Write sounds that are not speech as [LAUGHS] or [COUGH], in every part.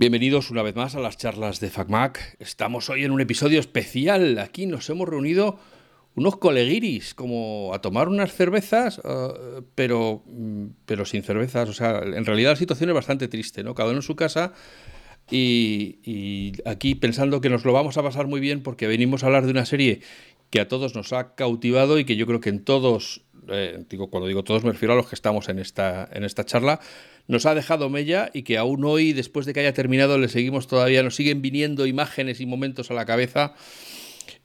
Bienvenidos una vez más a las charlas de FacMac. Estamos hoy en un episodio especial. Aquí nos hemos reunido unos coleguiris, como a tomar unas cervezas, uh, pero, pero sin cervezas. O sea, en realidad la situación es bastante triste, ¿no? Cada uno en su casa y, aquí pensando que nos lo vamos a pasar muy bien porque venimos a hablar de una serie que a todos nos ha cautivado y que yo creo que en todos, eh, cuando digo todos me refiero a los que estamos en esta, en esta charla, nos ha dejado mella y que aún hoy, después de que haya terminado, le seguimos todavía, nos siguen viniendo imágenes y momentos a la cabeza.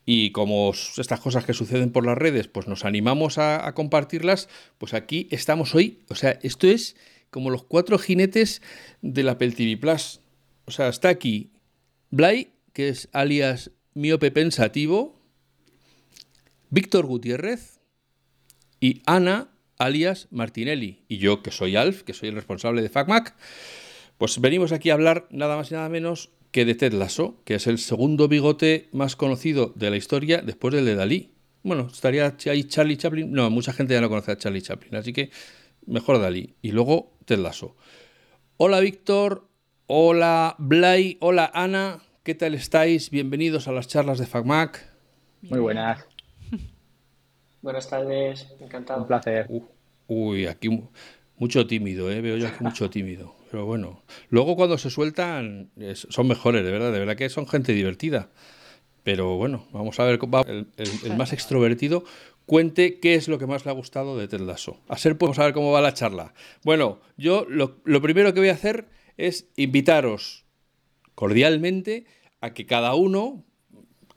Y como estas cosas que suceden por las redes, pues nos animamos a, a compartirlas, pues aquí estamos hoy. O sea, esto es como los cuatro jinetes del Apple TV Plus. O sea, está aquí Blay, que es alias miope pensativo, Víctor Gutiérrez y Ana, alias Martinelli. Y yo, que soy Alf, que soy el responsable de FacMac, pues venimos aquí a hablar nada más y nada menos que de Ted Lasso, que es el segundo bigote más conocido de la historia después del de Dalí. Bueno, estaría ahí Charlie Chaplin. No, mucha gente ya no conoce a Charlie Chaplin, así que mejor Dalí. Y luego Ted Lasso. Hola Víctor, hola Blay, hola Ana, ¿qué tal estáis? Bienvenidos a las charlas de FacMac. Muy buenas. Buenas tardes, encantado. Un placer. Uy, aquí mucho tímido, ¿eh? veo yo aquí mucho tímido. Pero bueno, luego cuando se sueltan son mejores, de verdad, de verdad que son gente divertida. Pero bueno, vamos a ver, el, el, el, más extrovertido cuente qué es lo que más le ha gustado de Ted Lasso. A ser, podemos saber cómo va la charla. Bueno, yo lo, lo primero que voy a hacer es invitaros cordialmente a que cada uno,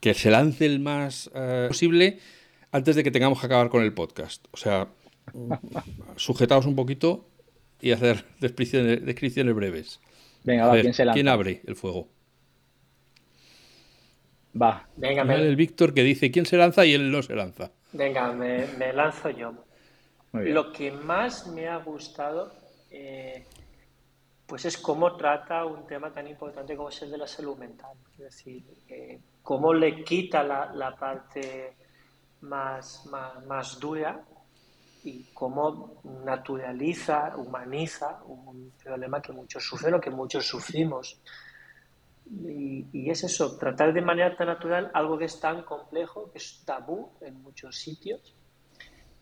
que se lance el más eh, posible, antes de que tengamos que acabar con el podcast. O sea, [LAUGHS] sujetaos un poquito y hacer [LAUGHS] descripciones, descripciones breves. Venga, va, ver, ¿quién se lanza? ¿Quién abre el fuego? Va. Venga, me... el Víctor que dice quién se lanza y él no se lanza. Venga, me, me lanzo yo. Muy Lo que más me ha gustado, eh, pues es cómo trata un tema tan importante como es el de la salud mental. Es decir, eh, cómo le quita la, la parte más, más, más, dura y cómo naturaliza, humaniza un problema que muchos sufren o que muchos sufrimos. Y, y, es eso, tratar de manera tan natural algo que es tan complejo, que es tabú en muchos sitios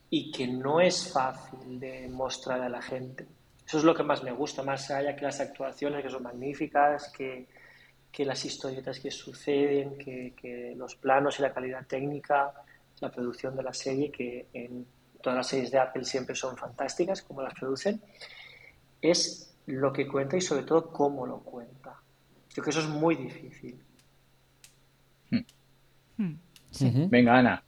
y que no es fácil de mostrar a la gente. Eso es lo que más me gusta, más allá que las actuaciones que son magníficas, que, que las historietas que suceden, que, que los planos y la calidad técnica la producción de la serie, que en todas las series de Apple siempre son fantásticas, como las producen, es lo que cuenta y sobre todo cómo lo cuenta. Creo que eso es muy difícil. Hmm. Sí. Venga, Ana.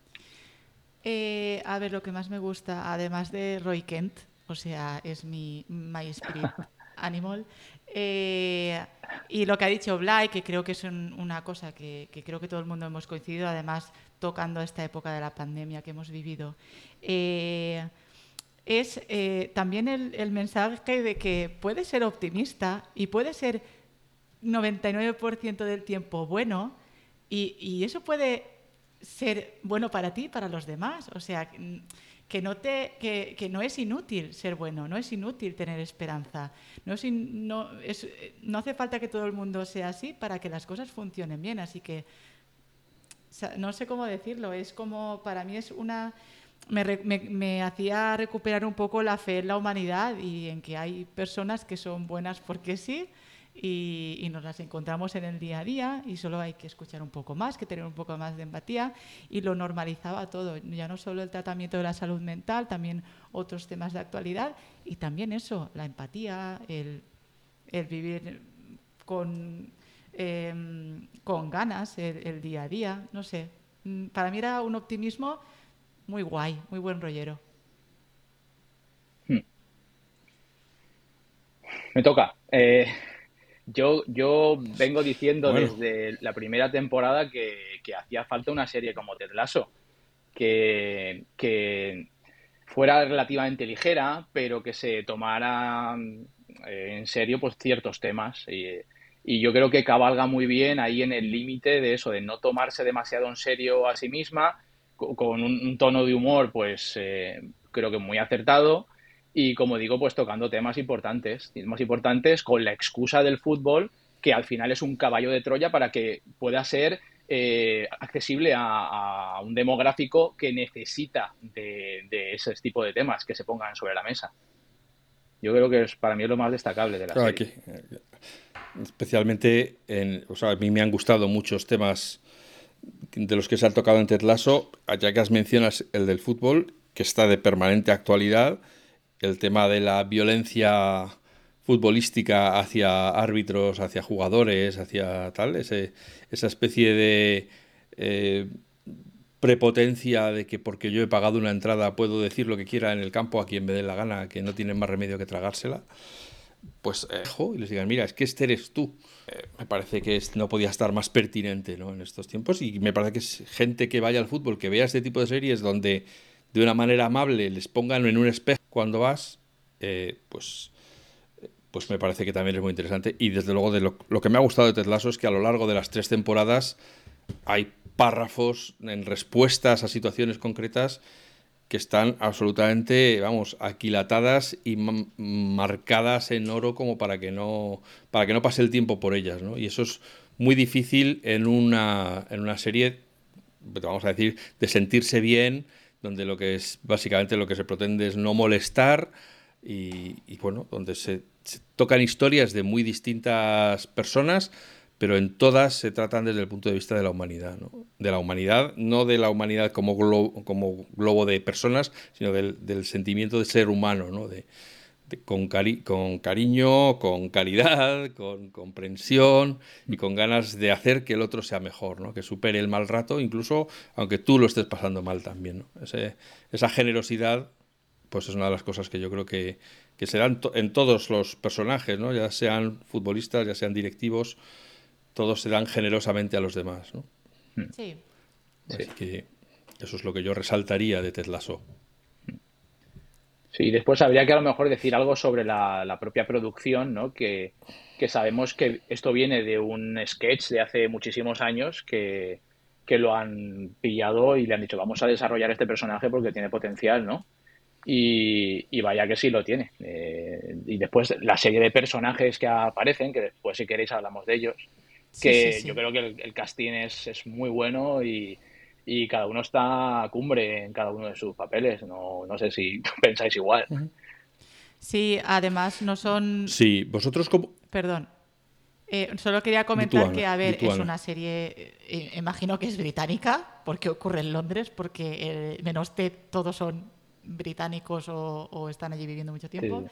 Eh, a ver, lo que más me gusta, además de Roy Kent, o sea, es mi My Spirit [LAUGHS] Animal, eh, y lo que ha dicho Blay, que creo que es un, una cosa que, que, creo que todo el mundo hemos coincidido, además tocando esta época de la pandemia que hemos vivido, eh, es eh, también el, el, mensaje de que puede ser optimista y puede ser 99% del tiempo bueno y, y, eso puede ser bueno para ti y para los demás. O sea, que no, te, que, que, no es inútil ser bueno, no es inútil tener esperanza. No, es in, no, es, no hace falta que todo el mundo sea así para que las cosas funcionen bien. Así que no sé cómo decirlo, es como, para mí es una... Me, me, hacía recuperar un poco la fe en la humanidad y en que hay personas que son buenas porque sí y, y, nos las encontramos en el día a día y solo hay que escuchar un poco más, que tener un poco más de empatía y lo normalizaba todo, ya no solo el tratamiento de la salud mental, también otros temas de actualidad y también eso, la empatía, el, el vivir con eh, con ganas el, el, día a día, no sé. Para mí era un optimismo muy guay, muy buen rollero. Hmm. Me toca. Eh, yo, yo vengo diciendo bueno. desde la primera temporada que, que, hacía falta una serie como Ted Lasso, que, que fuera relativamente ligera, pero que se tomara eh, en serio pues ciertos temas. Y, y yo creo que cabalga muy bien ahí en el límite de eso, de no tomarse demasiado en serio a sí misma, con un, un tono de humor, pues eh, creo que muy acertado. Y como digo, pues tocando temas importantes, temas importantes con la excusa del fútbol que al final es un caballo de Troya para que pueda ser eh, accesible a, un demográfico que necesita de, ese tipo de temas que se pongan sobre la mesa. Yo creo que es, para mí es lo más destacable de la serie. Eh, especialmente, en, o sea, a mí me han gustado muchos temas de los que se han tocado en Ted Lasso, ya que has mencionas el del fútbol, que está de permanente actualidad, el tema de la violencia futbolística hacia árbitros, hacia jugadores, hacia tal, esa especie de eh, prepotencia de que porque yo he pagado una entrada puedo decir lo que quiera en el campo a quien me dé la gana, que no tienen más remedio que tragársela, pues eh, y les digan, mira, es que este eres tú. Eh, me parece que no podía estar más pertinente ¿no? en estos tiempos y me parece que es gente que vaya al fútbol, que vea este tipo de series donde de una manera amable les pongan en un espejo cuando vas, pues pues me parece que también es muy interesante. Y desde luego de lo, que me ha gustado de Ted Lasso es que a lo largo de las tres temporadas hay párrafos en respuestas a situaciones concretas que están absolutamente, vamos, aquilatadas y marcadas en oro como para que no para que no pase el tiempo por ellas, ¿no? Y eso es muy difícil en una en una serie, vamos a decir, de sentirse bien, donde lo que es básicamente lo que se pretende es no molestar y, bueno, donde se tocan historias de muy distintas personas, pero en todas se tratan desde el punto de vista de la humanidad, ¿no? De la humanidad, no de la humanidad como globo, como globo de personas, sino del, sentimiento de ser humano, ¿no? De, con, con, cariño, con caridad, con comprensión y con ganas de hacer que el otro sea mejor, ¿no? que supere el mal rato, incluso aunque tú lo estés pasando mal también. ¿no? esa generosidad pues es una de las cosas que yo creo que, que se dan en todos los personajes, ¿no? ya sean futbolistas, ya sean directivos, todos se dan generosamente a los demás. ¿no? Hmm. Sí. Así que eso es lo que yo resaltaría de Ted Lasso. Sí, después habría que a lo mejor decir algo sobre la, propia producción, ¿no? Que, que, sabemos que esto viene de un sketch de hace muchísimos años que, que lo han pillado y le han dicho vamos a desarrollar este personaje porque tiene potencial, ¿no? Y, vaya que sí lo tiene. Eh, y después la serie de personajes que aparecen, que después si queréis hablamos de ellos, que yo creo que el, casting es, es, muy bueno y, cada uno está a cumbre en cada uno de sus papeles. No, no sé si [LAUGHS] pensáis igual. Sí, además no son... Sí, vosotros como... Perdón. Eh, solo quería comentar que, a ver, es una serie, eh, imagino que es británica, porque ocurre en Londres, porque menos Ted todos son británicos o, están allí viviendo mucho tiempo.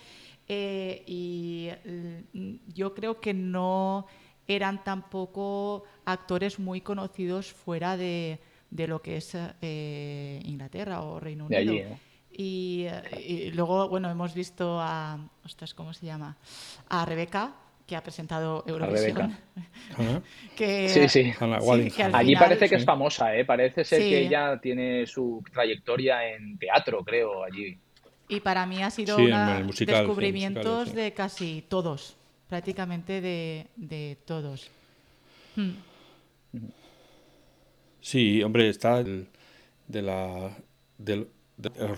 Eh, y mm, yo creo que no eran tampoco actores muy conocidos fuera de, lo que es eh, Inglaterra o Reino Unido. y, luego, bueno, hemos visto a, ostras, ¿cómo se llama? A Rebeca, que ha presentado Eurovisión. [LAUGHS] que, sí, sí. Allí parece que es famosa, ¿eh? Parece ser que ella tiene su trayectoria en teatro, creo, allí. Y para mí ha sido uno de descubrimientos de casi todos, prácticamente de, todos. Hmm. Sí, hombre, está de la, del,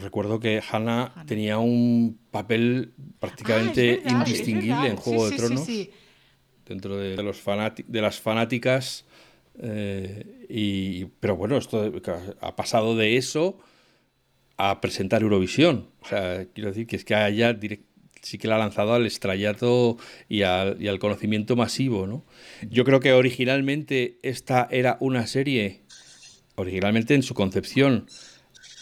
recuerdo que Hannah, tenía un papel prácticamente ah, indistinguible en Juego de Tronos. dentro de, los de las fanáticas. Eh, y, pero bueno, esto ha pasado de eso a presentar Eurovisión. O sea, quiero decir que es que haya sí que la ha lanzado al estrellato y al, y al conocimiento masivo, ¿no? Yo creo que originalmente esta era una serie, originalmente en su concepción,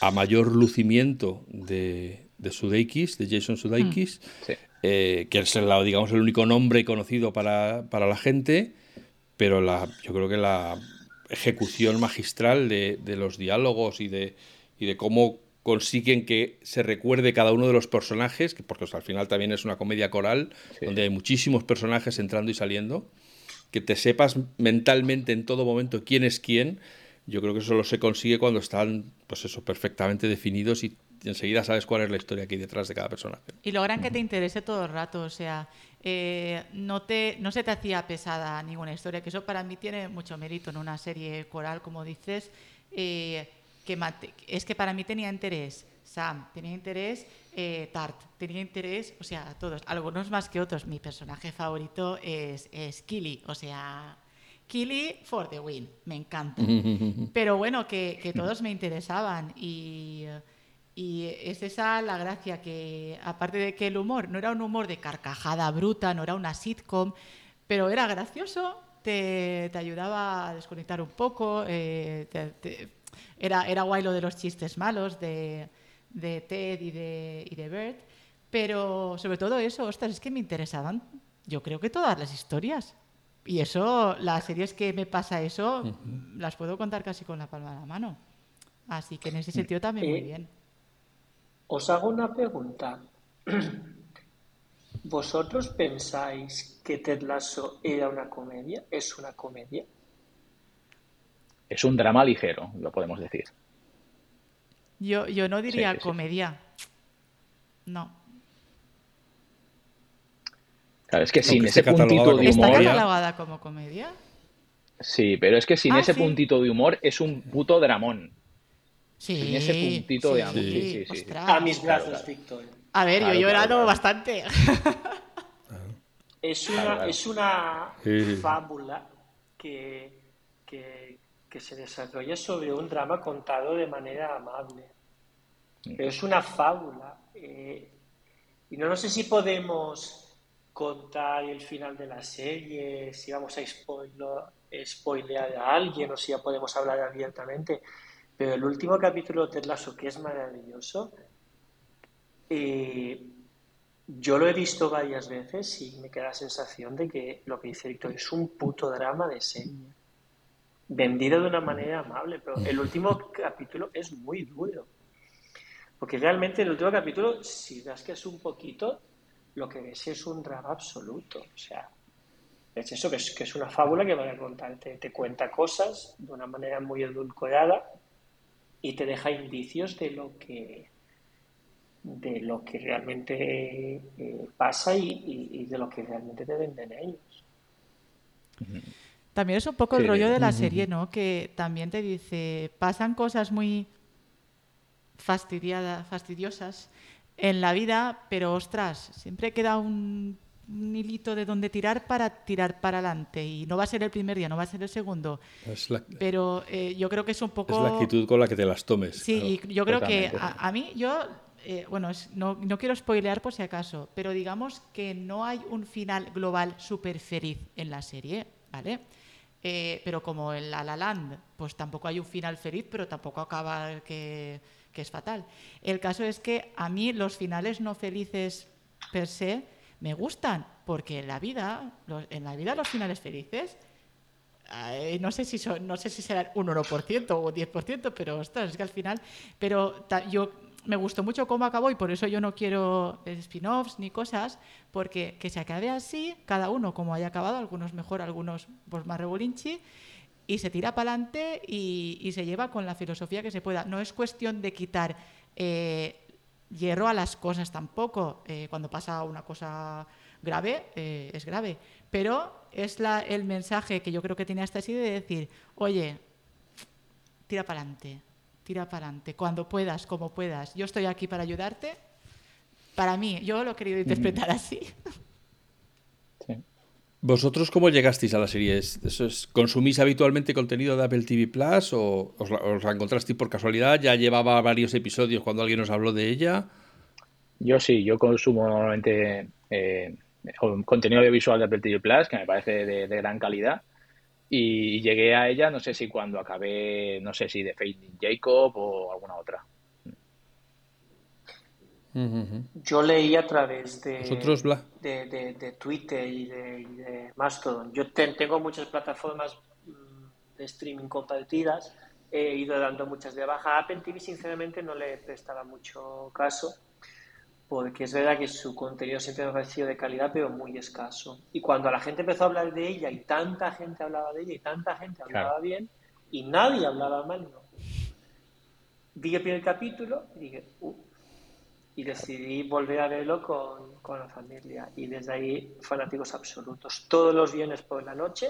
a mayor lucimiento de, de Sudeikis, de Jason Sudeikis, mm. eh, que es el, digamos, el único nombre conocido para, la gente, pero la, yo creo que la ejecución magistral de, los diálogos y de, y de cómo consiguen que se recuerde cada uno de los personajes, porque al final también es una comedia coral, donde hay muchísimos personajes entrando y saliendo, que te sepas mentalmente en todo momento quién es quién, yo creo que eso solo se consigue cuando están, pues eso, perfectamente definidos y enseguida sabes cuál es la historia que hay detrás de cada personaje. Y logran que te interese todo el rato, o sea, eh, no, te, no se te hacía pesada ninguna historia, que eso para mí tiene mucho mérito en una serie coral, como dices. Eh, que es que para mí tenía interés Sam, tenía interés eh, Tart, tenía interés, o sea, todos, algunos más que otros. Mi personaje favorito es, es Killy, o sea, Killy for the win, me encanta. [LAUGHS] Pero bueno, que, que todos me interesaban y, y, es esa la gracia, que aparte de que el humor no era un humor de carcajada bruta, no era una sitcom, pero era gracioso, te, te ayudaba a desconectar un poco, eh, era, era guay lo de los chistes malos, de de Ted y de, y de Bert, pero sobre todo eso, ostras, es que me interesaban, yo creo que todas las historias. Y eso, las series que me pasa eso, las puedo contar casi con la palma de la mano. Así que en ese sentido también muy eh, bien. Os hago una pregunta. ¿Vosotros pensáis que Ted Lasso era una comedia? ¿Es una comedia? Es un drama ligero, lo podemos decir. Yo, yo no diría comedia. No. Claro, es que sin ese puntito de humor. ¿Está catalogada como comedia? Sí, pero es que sin ah, ese puntito de humor es un puto dramón. Sí. Sin ese puntito de amor. Sí, sí, A mis brazos, Víctor. A ver, yo he llorado bastante. es una, es una fábula que, que, que se desarrolla sobre un drama contado de manera amable. Pero es una fábula. Eh, y no, no sé si podemos contar el final de la serie, si vamos a spoilear a alguien o si ya podemos hablar abiertamente. Pero el último capítulo de Lasso, que es maravilloso, eh, yo lo he visto varias veces y me queda la sensación de que lo que dice Víctor es un puto drama de serie vendido de una manera amable, pero el último capítulo es muy duro. Porque realmente el último capítulo, si das que es un poquito, lo que ves es un drama absoluto. O sea, es eso, que es, que es una fábula que va a contar, te, cuenta cosas de una manera muy edulcorada y te deja indicios de lo que de lo que realmente eh, pasa y, de lo que realmente te venden ellos. También es un poco el rollo de la serie, ¿no? Que también te dice, pasan cosas muy fastidiadas, fastidiosas en la vida, pero ostras, siempre queda un, hilito de donde tirar para tirar para adelante. Y no va a ser el primer día, no va a ser el segundo. pero eh, yo creo que es un poco... Es la actitud con la que te las tomes. Sí, yo creo que a, mí, yo eh, bueno, no, no, quiero spoilear por si acaso, pero digamos que no hay un final global súper feliz en la serie, ¿vale? Eh, pero como en La La Land, pues tampoco hay un final feliz, pero tampoco acaba que, es fatal. El caso es que a mí los finales no felices per se me gustan, porque en la vida, en la vida los finales felices, no sé si son, no sé si serán un 1% o 10%, pero ostras, es que al final, pero yo me gustó mucho cómo acabó y por eso yo no quiero spin-offs ni cosas, porque que se acabe así, cada uno como haya acabado, algunos mejor, algunos pues más rebolinchi, y se tira para adelante y, se lleva con la filosofía que se pueda. No es cuestión de quitar eh, hierro a las cosas tampoco. Eh, cuando pasa una cosa grave, eh, es grave. Pero es la, el mensaje que yo creo que tiene hasta así de decir, oye, tira para adelante tira para adelante, cuando puedas, como puedas. Yo estoy aquí para ayudarte. Para mí, yo lo he querido interpretar así. ¿Vosotros cómo llegasteis a la serie? ¿Eso es, ¿Consumís habitualmente contenido de Apple TV Plus o os la, encontrasteis por casualidad? ¿Ya llevaba varios episodios cuando alguien nos habló de ella? Yo sí, yo consumo normalmente eh, contenido audiovisual de Apple TV Plus, que me parece de gran calidad. Y llegué a ella, no sé si cuando acabé, no sé si de Fading Jacob o alguna otra. Yo leí a través de, de, de, Twitter y de, Mastodon. Yo tengo muchas plataformas mm, de streaming compartidas. He ido dando muchas de baja. Apple TV, sinceramente, no le prestaba mucho caso porque es verdad que su contenido siempre me ha parecido de calidad, pero muy escaso. Y cuando la gente empezó a hablar de ella y tanta gente hablaba de ella y tanta gente hablaba bien y nadie hablaba mal, no. Vi el primer capítulo y dije, uh, y decidí volver a verlo con, con, la familia. Y desde ahí, fanáticos absolutos. Todos los viernes por la noche,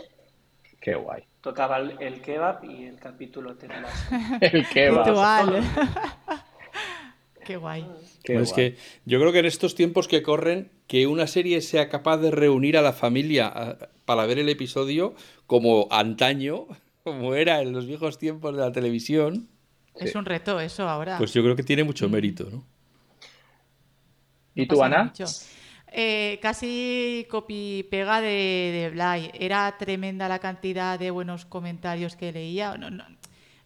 Qué guay. Tocaba el, kebab y el capítulo tenía [LAUGHS] el kebab. Qué guay. es que yo creo que en estos tiempos que corren, que una serie sea capaz de reunir a la familia para ver el episodio como antaño, [LAUGHS] como era en los viejos tiempos de la televisión. Es un reto eso ahora. Pues yo creo que tiene mucho mérito, ¿no? ¿Y tú, Ana? Eh, casi copy-pega de, de Bly. Era tremenda la cantidad de buenos comentarios que leía. No, no,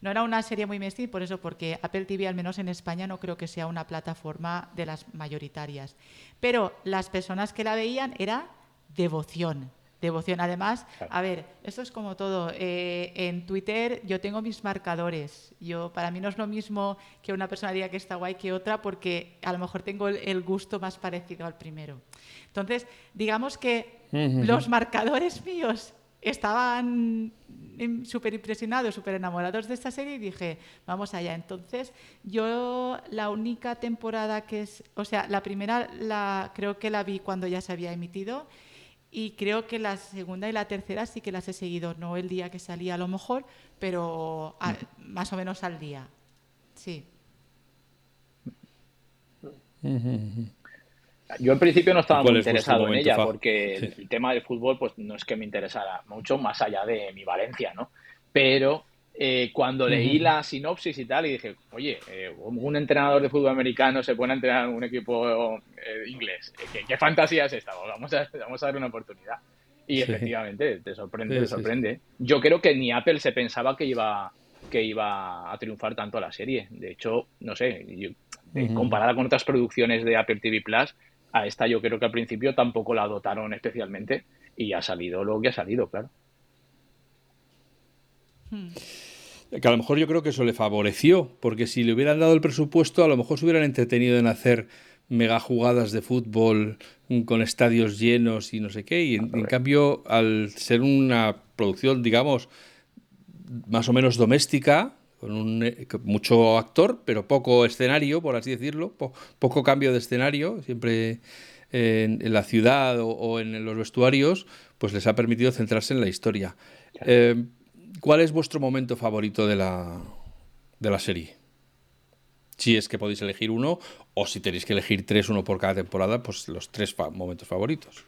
no era una serie muy mainstream, por eso, porque Apple TV, al menos en España, no creo que sea una plataforma de las mayoritarias. Pero las personas que la veían era devoción devoción. Además, a ver, esto es como todo. Eh, en Twitter yo tengo mis marcadores. Yo para mí no es lo mismo que una persona diga que está guay que otra, porque a lo mejor tengo el, gusto más parecido al primero. Entonces, digamos que los marcadores míos estaban súper impresionados, súper enamorados de esta serie y dije, vamos allá. Entonces, yo la única temporada que es, o sea, la primera la creo que la vi cuando ya se había emitido y creo que la segunda y la tercera sí que las he seguido, no el día que salía a lo mejor, pero más o menos al día. Sí. [LAUGHS] Yo al principio no estaba muy interesado en ella porque el tema del fútbol pues no es que me interesara mucho más allá de mi Valencia, ¿no? Pero eh, cuando leí la sinopsis y tal, y dije, oye, eh, un entrenador de fútbol americano se pone a entrenar en un equipo eh, inglés. ¿Qué, fantasía es esta? Vamos a, vamos a darle una oportunidad. Y efectivamente, te sorprende, te sorprende. Yo creo que ni Apple se pensaba que iba, que iba a triunfar tanto la serie. De hecho, no sé, comparada con otras producciones de Apple TV Plus, a esta yo creo que al principio tampoco la dotaron especialmente y ha salido lo que ha salido, claro. Hmm. Que a lo mejor yo creo que eso le favoreció, porque si le hubieran dado el presupuesto, a lo mejor se hubieran entretenido en hacer mega jugadas de fútbol con estadios llenos y no sé qué. Y en, cambio, al ser una producción, digamos, más o menos doméstica, con un, eh, mucho actor, pero poco escenario, por así decirlo, poco cambio de escenario, siempre en, la ciudad o, en los vestuarios, pues les ha permitido centrarse en la historia. Eh, ¿Cuál es vuestro momento favorito de la, de la serie? Si es que podéis elegir uno, o si tenéis que elegir tres, uno por cada temporada, pues los tres momentos favoritos.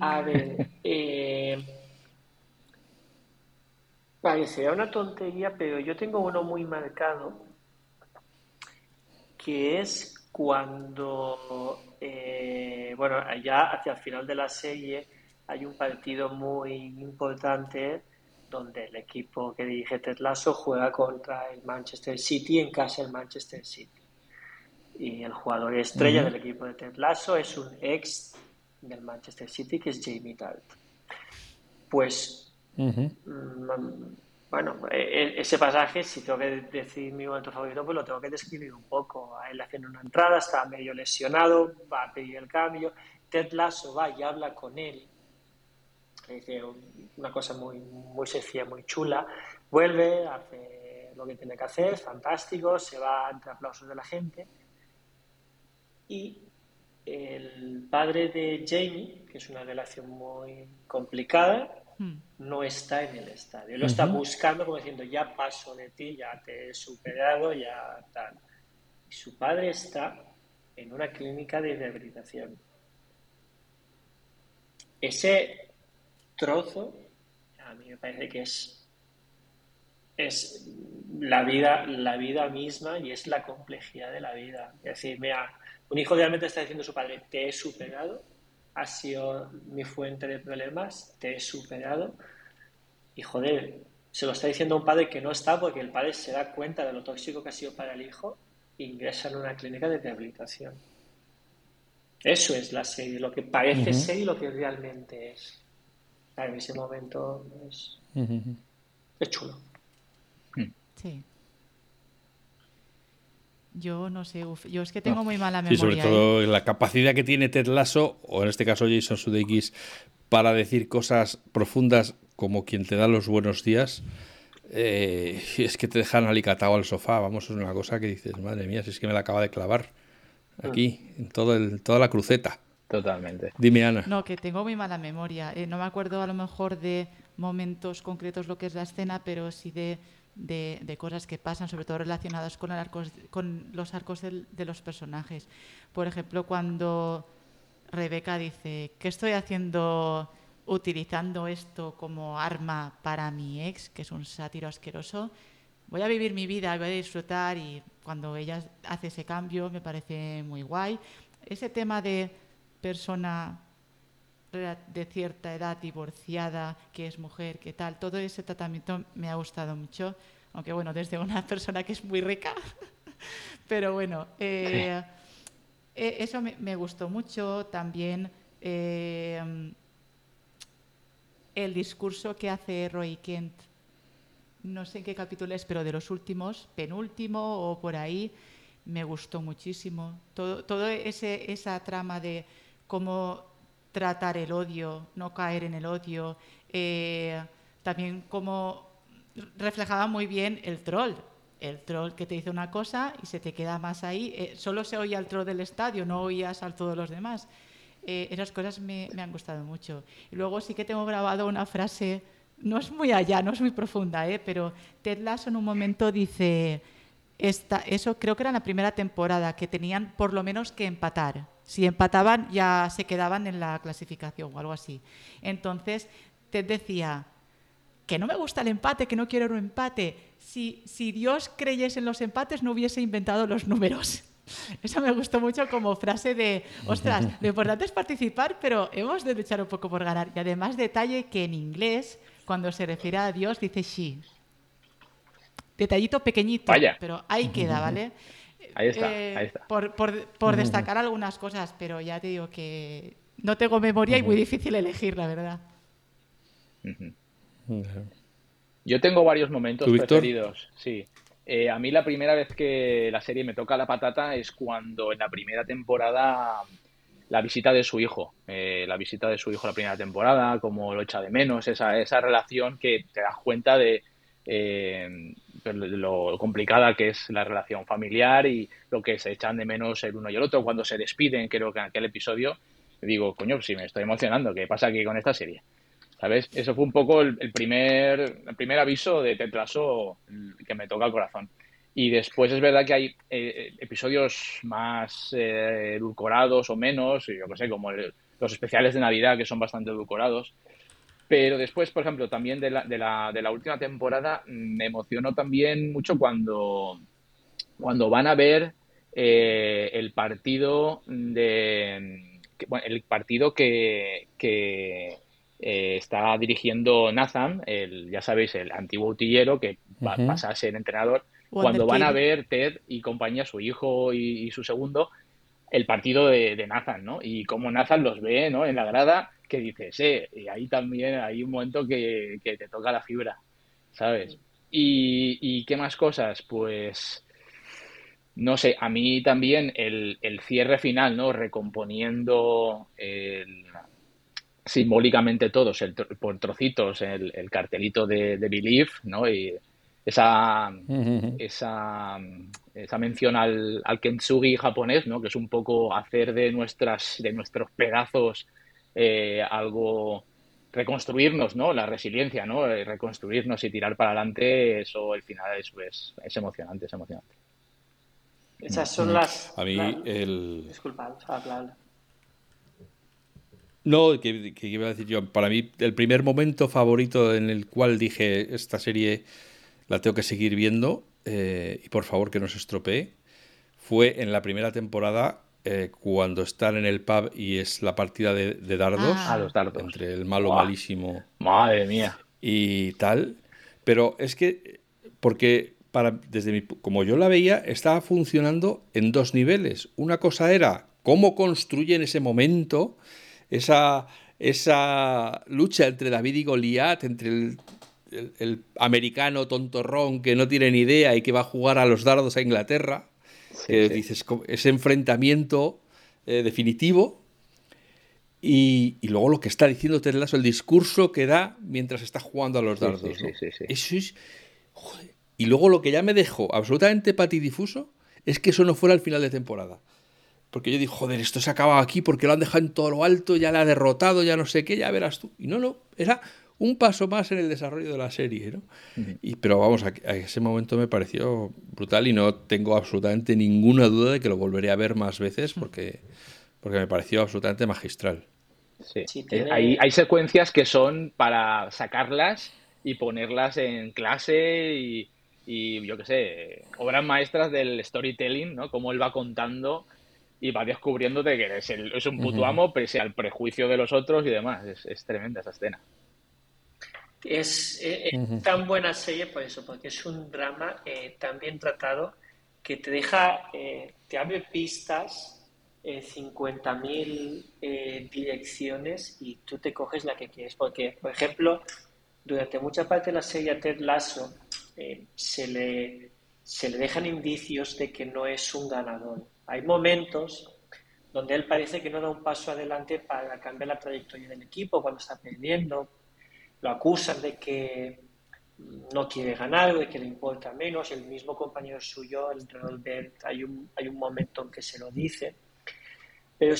A ver, eh, parecerá una tontería, pero yo tengo uno muy marcado, que es cuando, eh, bueno, allá hacia el final de la serie, hay un partido muy importante donde el equipo que dirige Ted Lasso juega contra el Manchester City en casa del Manchester City. Y el jugador estrella del equipo de Ted Lasso es un ex del Manchester City que es Jamie Dart. Pues, mm, bueno, e, e, ese pasaje, si tengo que decir mi momento favorito, pues lo tengo que describir un poco. A él haciendo una entrada, está medio lesionado, va a pedir el cambio. Ted Lasso va y habla con él dice una cosa muy, muy sencilla, muy chula, vuelve, hace lo que tiene que hacer, fantástico, se va entre aplausos de la gente y el padre de Jamie, que es una relación muy complicada. No está en el estadio. Lo está buscando como diciendo, ya paso de ti, ya te he superado, ya tal. Y su padre está en una clínica de rehabilitación. Ese trozo, a mí me parece que es, es la, vida, la vida misma y es la complejidad de la vida. Es decir, mira, un hijo realmente está diciendo a su padre, te he superado, ha sido mi fuente de problemas, te he superado. Y joder, se lo está diciendo a un padre que no está porque el padre se da cuenta de lo tóxico que ha sido para el hijo e ingresa en una clínica de rehabilitación. Eso es la serie, lo que parece ser y lo que realmente es en ese momento es, chulo. Sí. Yo no sé, yo es que tengo muy mala memoria. Y sobre todo ¿eh? la capacidad que tiene Ted Lasso, o en este caso Jason Sudeikis, para decir cosas profundas como quien te da los buenos días. Eh, es que te dejan alicatado al sofá, vamos, es una cosa que dices, madre mía, si es que me la acaba de clavar aquí, en todo el, toda la cruceta. Totalmente. Dime, Ana. No, que tengo muy mala memoria. Eh, no me acuerdo a lo mejor de momentos concretos lo que es la escena, pero sí de, de, cosas que pasan, sobre todo relacionadas con, los arcos de los personajes. Por ejemplo, cuando Rebeca dice, ¿qué estoy haciendo utilizando esto como arma para mi ex, que es un sátiro asqueroso? Voy a vivir mi vida, voy a disfrutar y cuando ella hace ese cambio me parece muy guay. Ese tema de persona de cierta edad divorciada, que es mujer, que tal, todo ese tratamiento me ha gustado mucho, aunque bueno, desde una [LAUGHS] persona que es muy rica, [LAUGHS] pero bueno, eh, eh, eso me, gustó mucho también. Eh, el discurso que hace Roy Kent, no sé en qué capítulo es, pero de los últimos, penúltimo o por ahí, me gustó muchísimo. Todo, todo ese, esa trama de cómo tratar el odio, no caer en el odio, eh, también cómo reflejaba muy bien el troll. El troll que te dice una cosa y se te queda más ahí. Eh, solo se oía el troll del estadio, no oías a todos los demás. Eh, esas cosas me, han gustado mucho. Y luego sí que tengo grabado una frase, no es muy allá, no es muy profunda, ¿eh? pero Ted Lasso en un momento dice, esta, eso creo que era la primera temporada, que tenían por lo menos que empatar. Si empataban ya se quedaban en la clasificación o algo así. Entonces Ted decía, que no me gusta el empate, que no quiero un empate. Si, si Dios creyese en los empates no hubiese inventado los números. [LAUGHS] Eso me gustó mucho como frase de, ostras, lo importante es participar, pero hemos de luchar un poco por ganar. Y además detalle que en inglés, cuando se refiere a Dios, dice she. Detallito pequeñito, pero ahí queda, ¿vale? Ahí está, eh, ahí está. Por, [LAUGHS] destacar algunas cosas, pero ya te digo que no tengo memoria y muy difícil elegir, la verdad. Yo tengo varios momentos preferidos, sí. Eh, a mí la primera vez que la serie me toca la patata es cuando en la primera temporada la visita de su hijo, eh, la visita de su hijo la primera temporada, como lo echa de menos, esa, esa relación que te das cuenta de eh, lo complicada que es la relación familiar y lo que se echan de menos el uno y el otro cuando se despiden, creo que en aquel episodio, digo, coño, si me estoy emocionando, ¿qué pasa aquí con esta serie? ¿Sabes? Eso fue un poco el, primer, primer aviso de Tetraso que me toca el corazón. Y después es verdad que hay eh, episodios más eh, edulcorados o menos, yo qué sé, como los especiales de Navidad que son bastante edulcorados. Pero después, por ejemplo, también de la, de la, de la última temporada me emocionó también mucho cuando, cuando van a ver eh, el partido de el partido que, que eh, está dirigiendo Nathan, el, ya sabéis, el antiguo utillero que va, pasa a ser entrenador. cuando van a ver Ted y compañía, su hijo y, su segundo, el partido de, Nathan, ¿no? Y como Nathan los ve, ¿no? En la grada, que dices, eh, y ahí también hay un momento que, te toca la fibra, ¿sabes? Y, y, qué más cosas? Pues, no sé, a mí también el, el cierre final, ¿no? Recomponiendo el, simbólicamente todos, el, por trocitos, el, cartelito de, de, Believe, ¿no? Y esa, esa, esa mención al, al kintsugi japonés, ¿no? Que es un poco hacer de, nuestras, de nuestros pedazos eh, algo reconstruirnos, ¿no? La resiliencia, ¿no? Eh, reconstruirnos y tirar para adelante, eso al final es, es, es emocionante, es emocionante. Esas son las... A mí el... Disculpa, habla. No, que, iba a decir yo, para mí el primer momento favorito en el cual dije esta serie la tengo que seguir viendo eh, y por favor que no se estropee fue en la primera temporada eh, cuando están en el pub y es la partida de, dardos, ah. los dardos. entre el malo malísimo madre mía. y tal. Pero es que porque para desde mi, como yo la veía estaba funcionando en dos niveles. Una cosa era cómo construyen ese momento esa, esa lucha entre David y Goliat, entre el, americano tontorrón que no tiene ni idea y que va a jugar a los dardos a Inglaterra, que dices, ese enfrentamiento eh, definitivo. Y, luego lo que está diciendo Ted el discurso que da mientras está jugando a los dardos. Eso es. Y luego lo que ya me dejó absolutamente patidifuso es que eso no fuera el final de temporada. porque yo digo, joder, esto se acaba aquí porque lo han dejado en todo lo alto, ya le ha derrotado, ya no sé qué, ya verás tú. Y no, no, era un paso más en el desarrollo de la serie, ¿no? y, pero vamos, a, ese momento me pareció brutal y no tengo absolutamente ninguna duda de que lo volveré a ver más veces porque, porque me pareció absolutamente magistral. Sí, eh, hay, hay secuencias que son para sacarlas y ponerlas en clase y, y yo qué sé, obras maestras del storytelling, ¿no? Cómo él va contando y va descubriéndote que eres, es un puto amo pese al prejuicio de los otros y demás. Es, tremenda esa escena. Es, eh, eh, tan buena serie por eso, porque es un drama eh, tan bien tratado que te deja, te abre pistas, 50.000 direcciones y tú te coges la que quieres. Porque, por ejemplo, durante mucha parte de la serie Ted Lasso se, le, se le dejan indicios de que no es un ganador. Hay momentos donde él parece que no da un paso adelante para cambiar la trayectoria del equipo cuando está perdiendo. Lo acusan de que no quiere ganar, de que le importa menos. El mismo compañero suyo, el Robert, hay un, hay un momento en que se lo dice. Pero,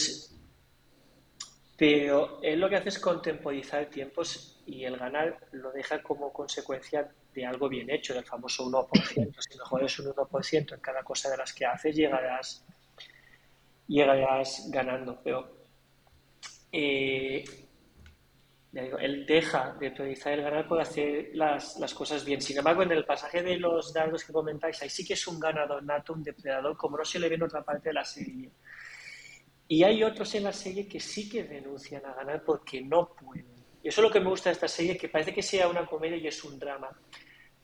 pero él lo que hace es contemporizar tiempos y el ganar lo deja como consecuencia de algo bien hecho, del famoso 1%. Si mejores un 1% en cada cosa de las que haces, llegarás llegarás ganando. Pero eh, él deja de priorizar el ganar por hacer las, cosas bien. Sin embargo, en el pasaje de los dardos que comentáis, ahí sí que es un ganador nato, un depredador, como no se le ve en otra parte de la serie. Y hay otros en la serie que sí que renuncian a ganar porque no pueden. Y eso es lo que me gusta de esta serie, que parece que sea una comedia y es un drama.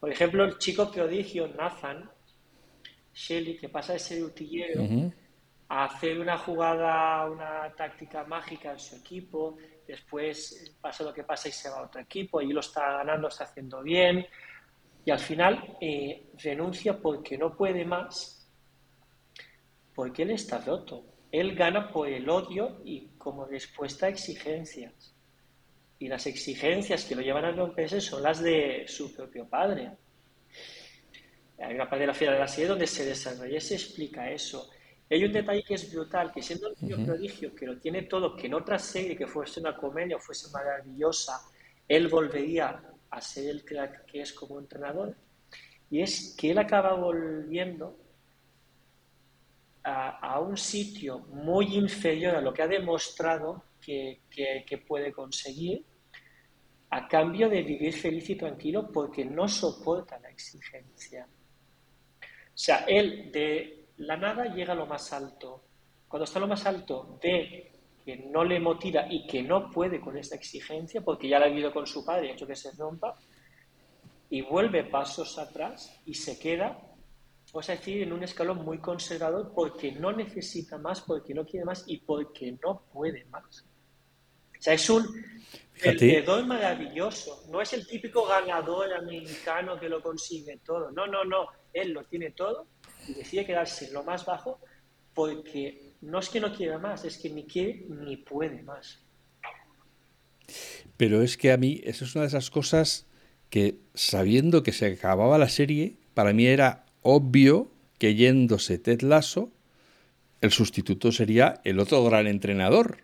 Por ejemplo, el chico prodigio Nathan, Shelly, que pasa de ser utillero, a hacer una jugada, una táctica mágica en su equipo, después pasa lo que pasa y se va a otro equipo, y lo está ganando, está haciendo bien, y al final eh, renuncia porque no puede más, porque él está roto. Él gana por el odio y como respuesta a exigencias. Y las exigencias que lo llevan a romperse son las de su propio padre. Hay una parte de la fiera de la serie donde se desarrolla y se explica eso. Hay un detalle que es brutal, que siendo un niño prodigio, que lo tiene todo, que en otra serie que fuese una comedia o fuese maravillosa, él volvería a ser el crack que es como entrenador, y es que él acaba volviendo a, un sitio muy inferior a lo que ha demostrado que, que puede conseguir, a cambio de vivir feliz y tranquilo porque no soporta la exigencia. O sea, él de la nada llega a lo más alto. Cuando está a lo más alto, ve que no le motiva y que no puede con esta exigencia, porque ya la ha vivido con su padre y ha hecho que se rompa, y vuelve pasos atrás y se queda, vamos a decir, en un escalón muy conservador porque no necesita más, porque no quiere más y porque no puede más. O sea, es un perdedor maravilloso. No es el típico ganador americano que lo consigue todo. No, no, no. Él lo tiene todo y decide quedarse en lo más bajo porque no es que no quiera más, es que ni quiere ni puede más. Pero es que a mí, eso es una de esas cosas que sabiendo que se acababa la serie, para mí era obvio que yéndose Ted Lasso, el sustituto sería el otro gran entrenador.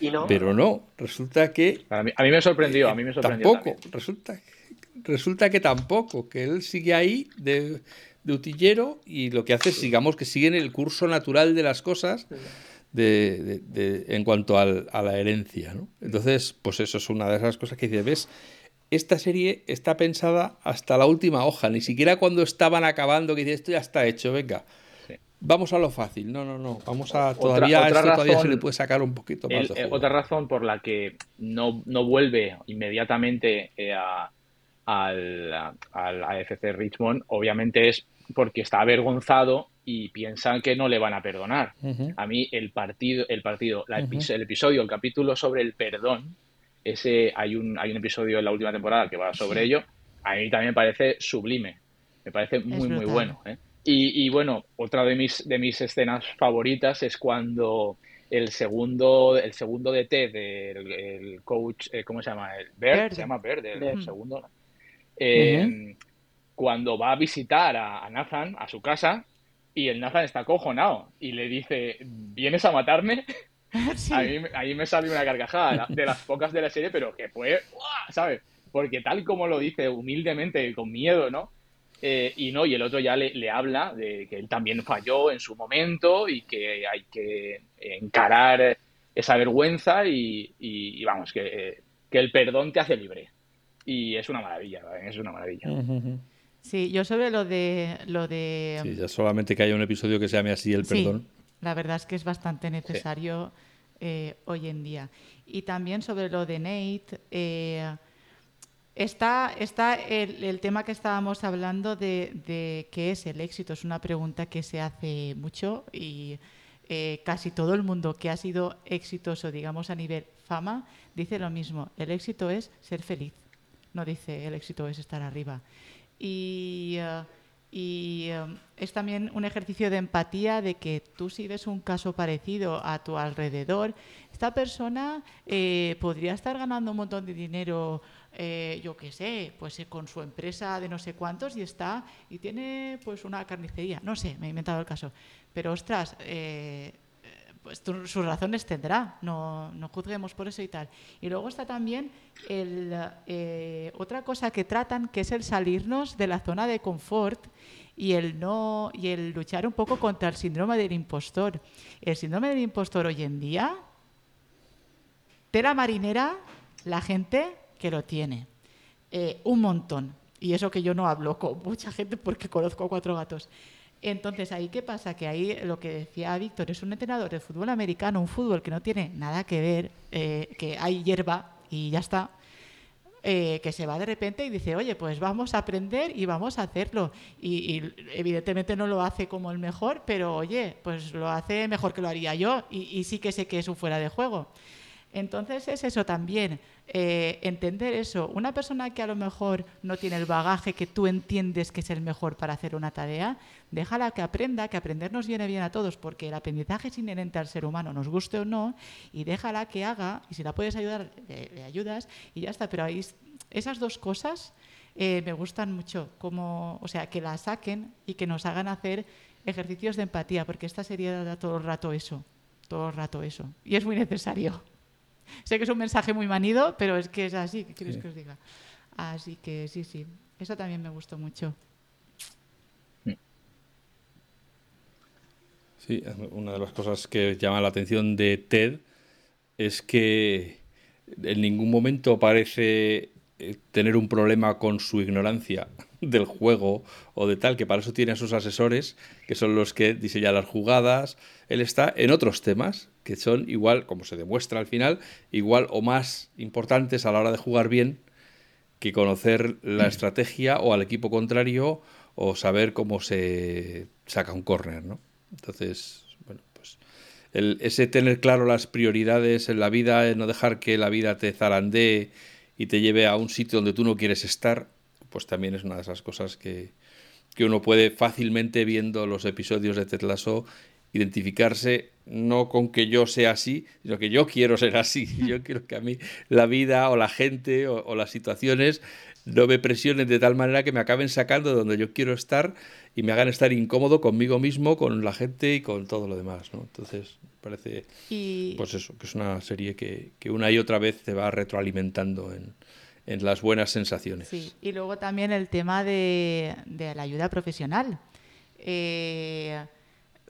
¿Y no? Pero no, resulta que... A mí, me sorprendió, a mí me sorprendió. Tampoco, resulta, resulta que tampoco, que él sigue ahí de, de utillero y lo que hace es, digamos, que siguen el curso natural de las cosas de, en cuanto a la herencia. ¿no? Entonces, pues eso es una de esas cosas que dice, ves, esta serie está pensada hasta la última hoja, ni siquiera cuando estaban acabando, que dice, esto ya está hecho, venga. Vamos a lo fácil, no, no, no. Vamos a todavía esto todavía se le puede sacar un poquito más. Otra razón por la que no, no vuelve inmediatamente eh, a, al, al AFC Richmond, obviamente es porque está avergonzado y piensan que no le van a perdonar. A mí el partido, el partido, el episodio, el capítulo sobre el perdón, ese hay un hay un episodio en la última temporada que va sobre ello. A mí también me parece sublime, me parece muy muy bueno. ¿eh? Y, bueno, otra de mis de mis escenas favoritas es cuando el segundo el segundo DT del el coach, eh, ¿cómo se llama? El se llama Verde, el, segundo. Eh, cuando va a visitar a, Nathan a su casa, y el Nathan está acojonado y le dice, ¿vienes a matarme? [LAUGHS] Ahí, me sale una carcajada de las pocas de la serie, pero que fue, ¿sabes? Porque tal como lo dice humildemente, con miedo, ¿no? Eh, y no, y el otro ya le, habla de que él también falló en su momento y que hay que encarar esa vergüenza y, vamos, que, que, el perdón te hace libre. Y es una maravilla, es una maravilla. Sí, yo sobre lo de lo de sí, ya solamente que haya un episodio que se llame así el perdón. La verdad es que es bastante necesario eh, hoy en día. Y también sobre lo de Nate, eh, está, está el, tema que estábamos hablando de, qué es el éxito. Es una pregunta que se hace mucho y eh, casi todo el mundo que ha sido exitoso, digamos, a nivel fama, dice lo mismo. El éxito es ser feliz. No dice el éxito es estar arriba. Y y em, es también un ejercicio de empatía de que tú si ves un caso parecido a tu alrededor, esta persona eh, podría estar ganando un montón de dinero, eh, yo qué sé, pues eh, con su empresa de no sé cuántos y está y tiene pues una carnicería, no sé, me he inventado el caso, pero ostras, pues sus razones tendrá, no, no, juzguemos por eso y tal. Y luego está también el, eh, otra cosa que tratan, que es el salirnos de la zona de confort y el no y el luchar un poco contra el síndrome del impostor. El síndrome del impostor hoy en día, tela marinera, la gente que lo tiene, eh, un montón. Y eso que yo no hablo con mucha gente porque conozco cuatro gatos. Entonces, ¿ahí qué pasa? Que ahí lo que decía Víctor es un entrenador de fútbol americano, un fútbol que no tiene nada que ver, eh, que hay hierba y ya está. Eh, que se va de repente y dice, oye, pues vamos a aprender y vamos a hacerlo. Y, evidentemente no lo hace como el mejor, pero oye, pues lo hace mejor que lo haría yo y, sí que sé que es un fuera de juego. Entonces es eso también, eh, entender eso. Una persona que a lo mejor no tiene el bagaje que tú entiendes que es el mejor para hacer una tarea, déjala que aprenda, que aprender nos viene bien a todos, porque el aprendizaje es inherente al ser humano, nos guste o no, y déjala que haga, y si la puedes ayudar, le, ayudas, y ya está. Pero ahí, esas dos cosas eh, me gustan mucho, como, o sea, que la saquen y que nos hagan hacer ejercicios de empatía, porque esta serie da todo el rato eso, todo el rato eso, y es muy necesario. [LAUGHS] Sé que es un mensaje muy manido, pero es que es así, ¿qué quieres que os diga? Así que sí, sí, eso también me gustó mucho. Sí, una de las cosas que llama la atención de Ted es que en ningún momento parece eh, tener un problema con su ignorancia [LAUGHS] del juego o de tal, que para eso tiene a sus asesores, que son los que diseñan las jugadas. Él está en otros temas que son igual, como se demuestra al final, igual o más importantes a la hora de jugar bien que conocer la estrategia o al equipo contrario o saber cómo se saca un córner, ¿no? Entonces, bueno, pues el, ese tener claro las prioridades en la vida, no dejar que la vida te zarandee y te lleve a un sitio donde tú no quieres estar, pues también es una de esas cosas que, que uno puede fácilmente viendo los episodios de Tetlaso identificarse no con que yo sea así, sino que yo quiero ser así. [LAUGHS] Yo quiero que a mí la vida o la gente o, las situaciones no me presionen de tal manera que me acaben sacando de donde yo quiero estar y me hagan estar incómodo conmigo mismo, con la gente y con todo lo demás. ¿no? Entonces, parece pues eso, que es una serie que, que, una y otra vez te va retroalimentando en, en las buenas sensaciones. Sí, y luego también el tema de, de la ayuda profesional. Eh,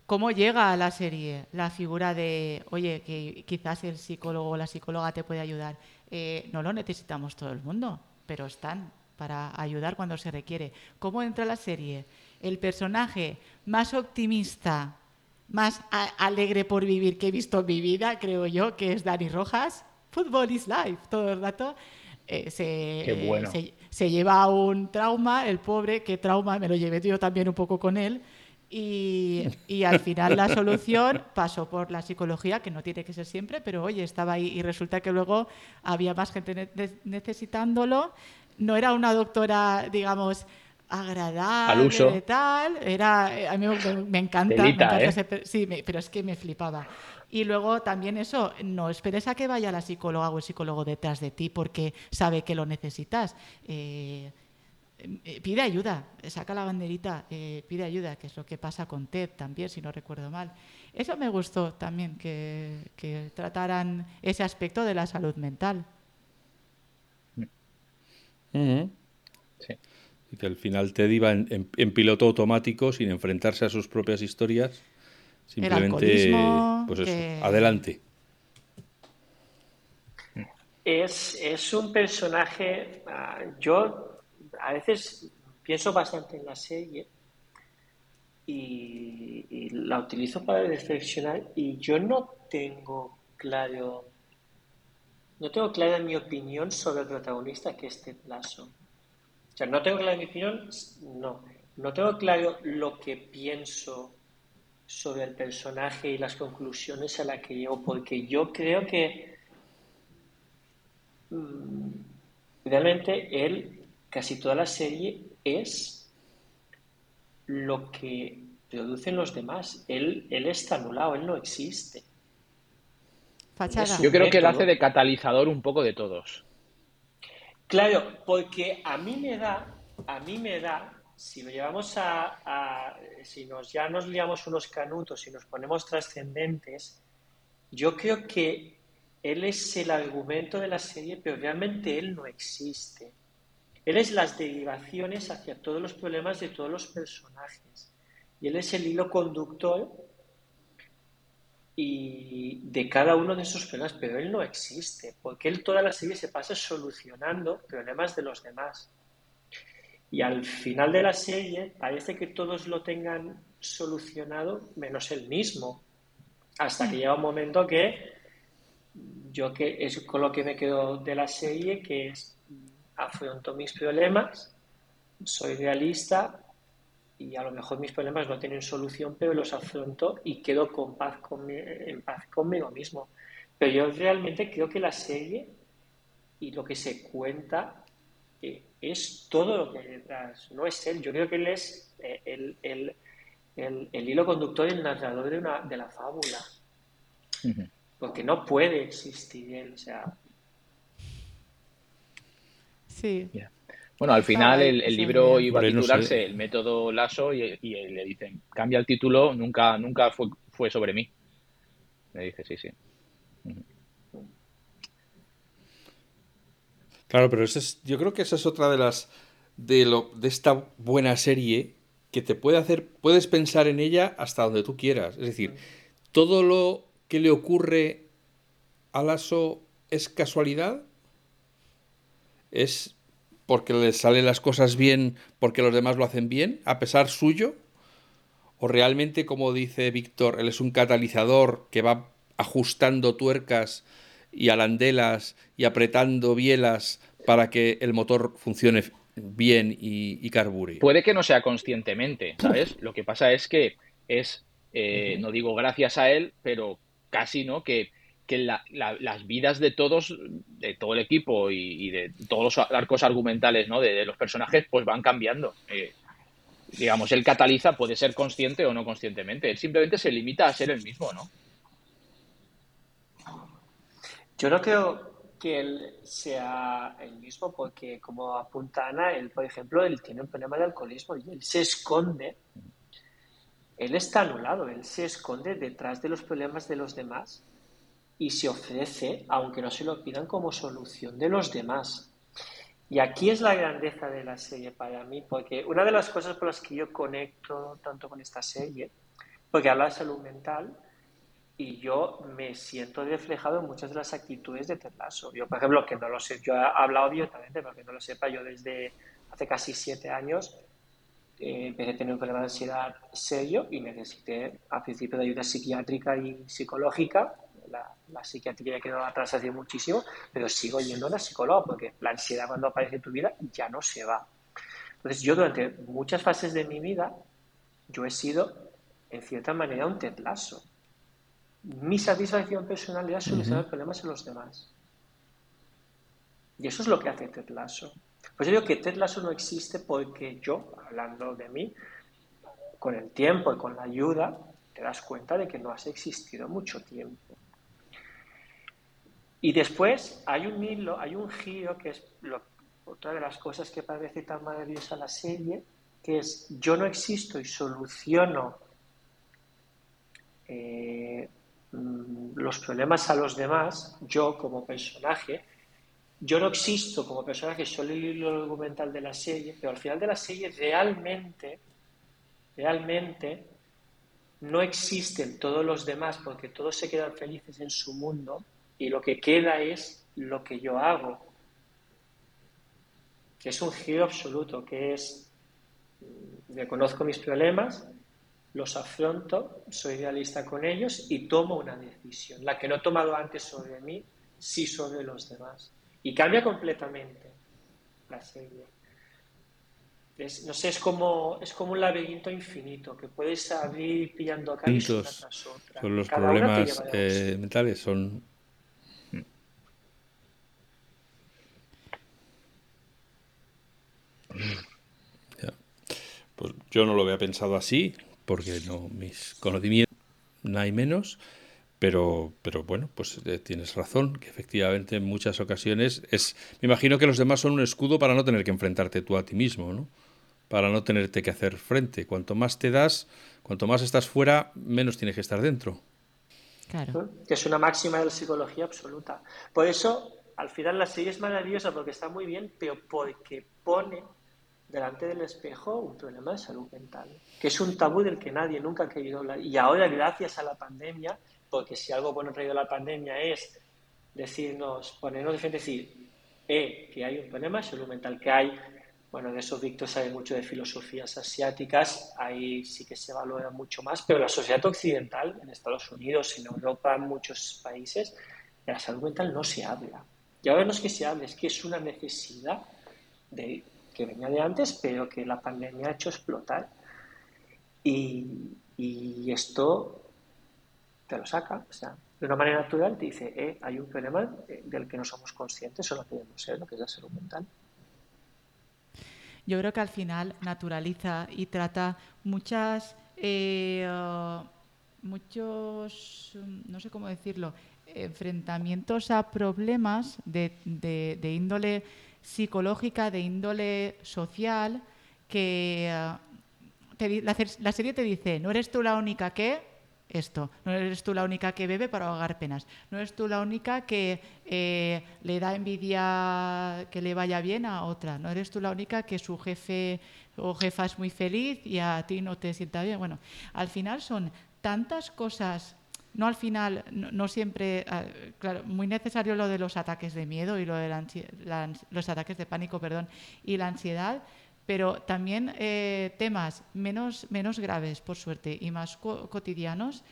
¿Cómo llega a la serie la figura de, oye, que quizás el psicólogo o la psicóloga te puede ayudar? Eh, no lo necesitamos todo el mundo, pero están para ayudar cuando se requiere. ¿Cómo entra la serie? El personaje más optimista, más alegre por vivir que he visto en mi vida, creo yo, que es Dani Rojas. Football is life, todo el rato. Eh, se, se, lleva un trauma, el pobre, qué trauma, me lo llevé yo también un poco con él, y, al final la solución pasó por la psicología, que no tiene que ser siempre, pero oye, estaba ahí y resulta que luego había más gente necesitándolo. No era una doctora, digamos, agradable, tal. Era, eh, a mí me, encanta. ¿eh? sí, pero es que me flipaba. Y luego también eso, no esperes a que vaya la psicóloga o el psicólogo detrás de ti porque sabe que lo necesitas. Eh, pide ayuda, saca la banderita, eh, pide ayuda, que es lo que pasa con Ted también, si no recuerdo mal. Eso me gustó también, que, trataran ese aspecto de la salud mental. Y que al final Ted iba en, piloto automático, sin enfrentarse a sus propias historias. Simplemente, pues eso, adelante. Es, un personaje, ah, yo a veces pienso bastante en la serie y, la utilizo para reflexionar y yo no tengo claro, no tengo clara mi opinión sobre el protagonista que es Ted Lasso. O sea, no tengo clara mi opinión, no. No tengo claro lo que pienso sobre el personaje y las conclusiones a las que llego, porque yo creo que mm, realmente él, casi toda la serie, es lo que producen los demás. Él, él está anulado, él no existe. Yo creo que él hace de catalizador un poco de todos. Claro, porque a mí me da, a mí me da si lo llevamos a, si nos ya nos liamos unos canutos y nos ponemos trascendentes, yo creo que él es el argumento de la serie, pero realmente él no existe. Él es las derivaciones hacia todos los problemas de todos los personajes. Y él es el hilo conductor y de cada uno de esos problemas, pero él no existe, porque él toda la serie se pasa solucionando problemas de los demás. Y al final de la serie parece que todos lo tengan solucionado menos él mismo. Hasta que llega un momento que yo que es con lo que me quedo de la serie, que es afronto mis problemas, soy realista y a lo mejor mis problemas no tienen solución, pero los afronto y quedo con paz en paz conmigo mismo. Pero yo realmente creo que la serie y lo que se cuenta es todo lo que hay detrás, no es él. Yo creo que él es eh, el, hilo conductor y el narrador de, una, de la fábula. Porque no puede existir él, o sea. Sí. Bueno, al final el, libro iba a titularse El método Lasso y, le dicen, cambia el título, nunca, nunca fue, fue sobre mí. Me dice, sí, sí. Claro, pero es, yo creo que esa es otra de las de, lo, de esta buena serie que te puede hacer, puedes pensar en ella hasta donde tú quieras. Es decir, todo lo que le ocurre a Lasso es casualidad, es porque le salen las cosas bien, porque los demás lo hacen bien, a pesar suyo, o realmente, como dice Víctor, él es un catalizador que va ajustando tuercas y alandelas y apretando bielas para que el motor funcione bien y, carbure. Puede que no sea conscientemente, ¿sabes? Lo que pasa es que es, eh, no digo gracias a él, pero casi, ¿no? Que, las vidas de todos, de todo el equipo y, de todos los arcos argumentales, ¿no? De, los personajes, pues van cambiando. Eh, digamos, él cataliza, puede ser consciente o no conscientemente. Él simplemente se limita a ser el mismo, ¿no? Yo no creo que él sea el mismo porque, como apunta Ana, él, por ejemplo, él tiene un problema de alcoholismo y él se esconde. Él está anulado, él se esconde detrás de los problemas de los demás y se ofrece, aunque no se lo pidan, como solución de los demás. Y aquí es la grandeza de la serie para mí, porque una de las cosas por las que yo conecto tanto con esta serie, porque habla de salud mental, y yo me siento reflejado en muchas de las actitudes de Ted Yo, por ejemplo, que no lo sé, yo he hablado abiertamente, pero que no lo sepa, yo desde hace casi siete años eh, empecé a tener un problema de ansiedad serio y necesité al principio de ayuda psiquiátrica y psicológica. La, la psiquiatría quedó atrás hace muchísimo, pero sigo yendo a la psicóloga porque la ansiedad cuando aparece en tu vida ya no se va. Entonces yo durante muchas fases de mi vida, yo he sido en cierta manera un Ted mi satisfacción personal era solucionar problemas en los demás. Y eso es lo que hace Ted Lasso. Pues yo digo que Ted Lasso no existe porque yo, hablando de mí, con el tiempo y con la ayuda, te das cuenta de que no has existido mucho tiempo. Y después hay un hilo, hay un giro que es otra de las cosas que parece tan maravillosa la serie, que es yo no existo y soluciono eh, mm, los problemas a los demás, yo como personaje, yo no existo como personaje, solo el hilo argumental de la serie, pero al final de la serie realmente, realmente no existen todos los demás porque todos se quedan felices en su mundo y lo que queda es lo que yo hago, que es un giro absoluto, que es, mm, reconozco mis problemas, los afronto, soy realista con ellos y tomo una decisión, la que no he tomado antes sobre mí, sí sobre los demás. Y cambia completamente la serie. no sé, es como, es como un laberinto infinito que puedes abrir pillando una tras otra. Son los problemas eh, mentales, son Pues yo no lo había pensado así, porque no mis conocimientos no hay menos, pero, pero bueno, pues eh, tienes razón, que efectivamente en muchas ocasiones es. Me imagino que los demás son un escudo para no tener que enfrentarte tú a ti mismo, ¿no? Para no tenerte que hacer frente. Cuanto más te das, cuanto más estás fuera, menos tienes que estar dentro. Claro. Que es una máxima de la psicología absoluta. Por eso, al final la serie es maravillosa porque está muy bien, pero porque pone delante del espejo un problema de salud mental, que es un tabú del que nadie nunca ha querido hablar. Y ahora, gracias a la pandemia, porque si algo bueno ha traído la pandemia es decirnos, ponernos de frente, decir, eh, que hay un problema de salud mental, que hay, bueno, de eso Víctor sabe mucho de filosofías asiáticas, ahí sí que se valora mucho más, pero la sociedad occidental, en Estados Unidos, en Europa, en muchos países, de la salud mental no se habla. Y ahora no es que se hable, es que es una necesidad de que venía de antes, pero que la pandemia ha hecho explotar. Y, esto te lo saca, o sea, de una manera natural te dice, eh, hay un problema eh, del que no somos conscientes o no podemos ser, lo que es la salud mental. Yo creo que al final naturaliza y trata muchas, eh, muchos, no sé cómo decirlo, enfrentamientos a problemas de índole psicológica de índole social que eh, la, serie te dice, no eres tú la única que esto, no eres tú la única que bebe para ahogar penas, no eres tú la única que eh, le da envidia que le vaya bien a otra, no eres tú la única que su jefe o jefa es muy feliz y a ti no te sienta bien. Bueno, al final son tantas cosas no al final, no, siempre, ah, claro, muy necesario lo de los ataques de miedo y lo de los ataques de pánico, perdón, y la ansiedad, pero también eh, temas menos, menos graves, por suerte, y más cotidianos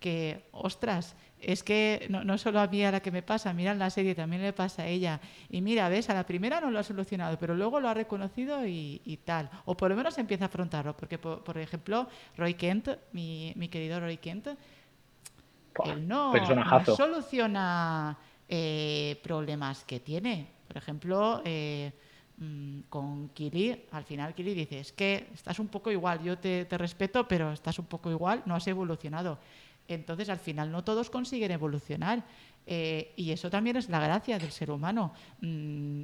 que, ostras, es que no, solo a mí a la que me pasa, mira en la serie también le pasa a ella. Y mira, ves, a la primera no lo ha solucionado, pero luego lo ha reconocido y, tal. O por lo menos empieza a afrontarlo, porque, por, ejemplo, Roy Kent, mi, mi querido Roy Kent, él no, soluciona eh, problemas que tiene. Por ejemplo, eh, mm, con Kili, al final Kili dice, es que estás un poco igual, yo te, te respeto, pero estás un poco igual, no has evolucionado. Entonces, al final, no todos consiguen evolucionar. Eh, y eso también es la gracia del ser humano. Mm,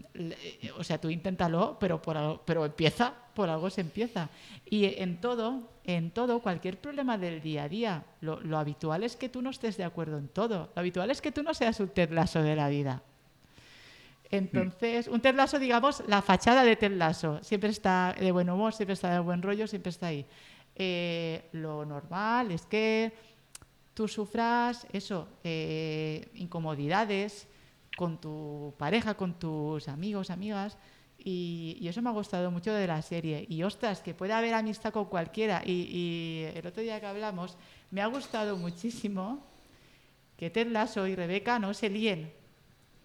o sea, tú inténtalo, pero, por pero empieza, por algo se empieza. Y en todo, en todo, cualquier problema del día a día, lo, habitual es que tú no estés de acuerdo en todo. Lo habitual es que tú no seas un Ted de la vida. Entonces, un Ted digamos, la fachada de Ted Siempre está de buen humor, siempre está de buen rollo, siempre está ahí. Eh, lo normal es que tú sufras eso, eh, incomodidades con tu pareja, con tus amigos, amigas. Y, eso me ha gustado mucho de la serie. Y ostras, que puede haber amistad con cualquiera. Y, el otro día que hablamos, me ha gustado muchísimo que Ted Lasso y Rebeca no se líen.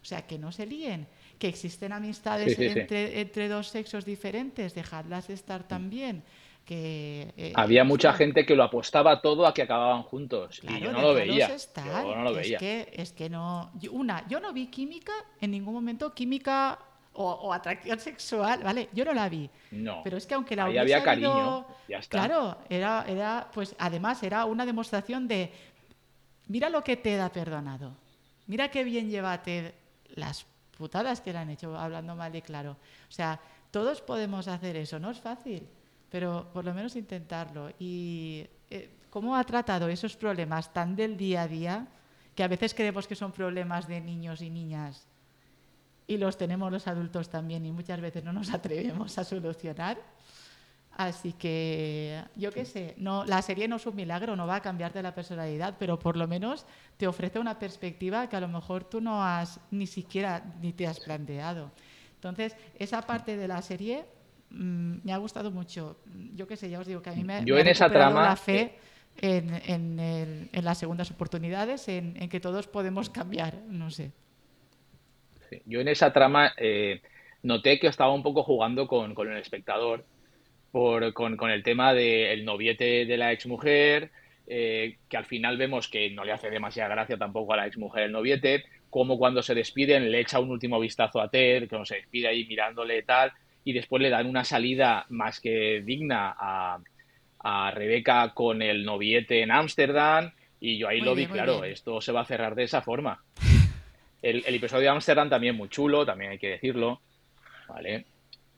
O sea, que no se líen. Que existen amistades entre, entre, dos sexos diferentes, dejadlas estar también. Eh, Había mucha gente que lo apostaba todo a que acababan juntos y yo no lo veía. no lo veía. Es que, es que no. Una, yo no vi química en ningún momento, química o, atracción sexual, ¿vale? Yo no la vi. No. Pero es que aunque la Ahí había cariño, ya está. Claro, era, era, pues además era una demostración de mira lo que te da perdonado. Mira qué bien llévate las putadas que le han hecho, hablando mal y claro. O sea, todos podemos hacer eso, no es fácil, pero por lo menos intentarlo. Y eh, cómo ha tratado esos problemas tan del día a día, que a veces creemos que son problemas de niños y niñas, y los tenemos los adultos también, y muchas veces no nos [LAUGHS] atrevemos a solucionar. Así que, yo qué sé, no, la serie no es un milagro, no va a cambiarte la personalidad, pero por lo menos te ofrece una perspectiva que a lo mejor tú no has ni siquiera ni te has planteado. Entonces, esa parte de la serie mm, me ha gustado mucho. Yo qué sé, ya os digo que a mí me, Yo me en ha esa trama, la fe en, en, el- en las segundas oportunidades, en, en que todos podemos cambiar, no sé. Sí. Yo en esa trama eh, noté que estaba un poco jugando con, con el espectador, por, con, con el tema del noviete de la exmujer, eh, que al final vemos que no le hace demasiada gracia tampoco a la exmujer el noviete, como cuando se despiden le echa un último vistazo a Ted, que se despide ahí mirándole y tal, y después le dan una salida más que digna a, a Rebeca con el noviete en Ámsterdam, y yo ahí Muy lo vi claro, bien. esto se va a cerrar de esa forma. El, el episodio de Ámsterdam también muy chulo, también hay que decirlo. ¿Vale?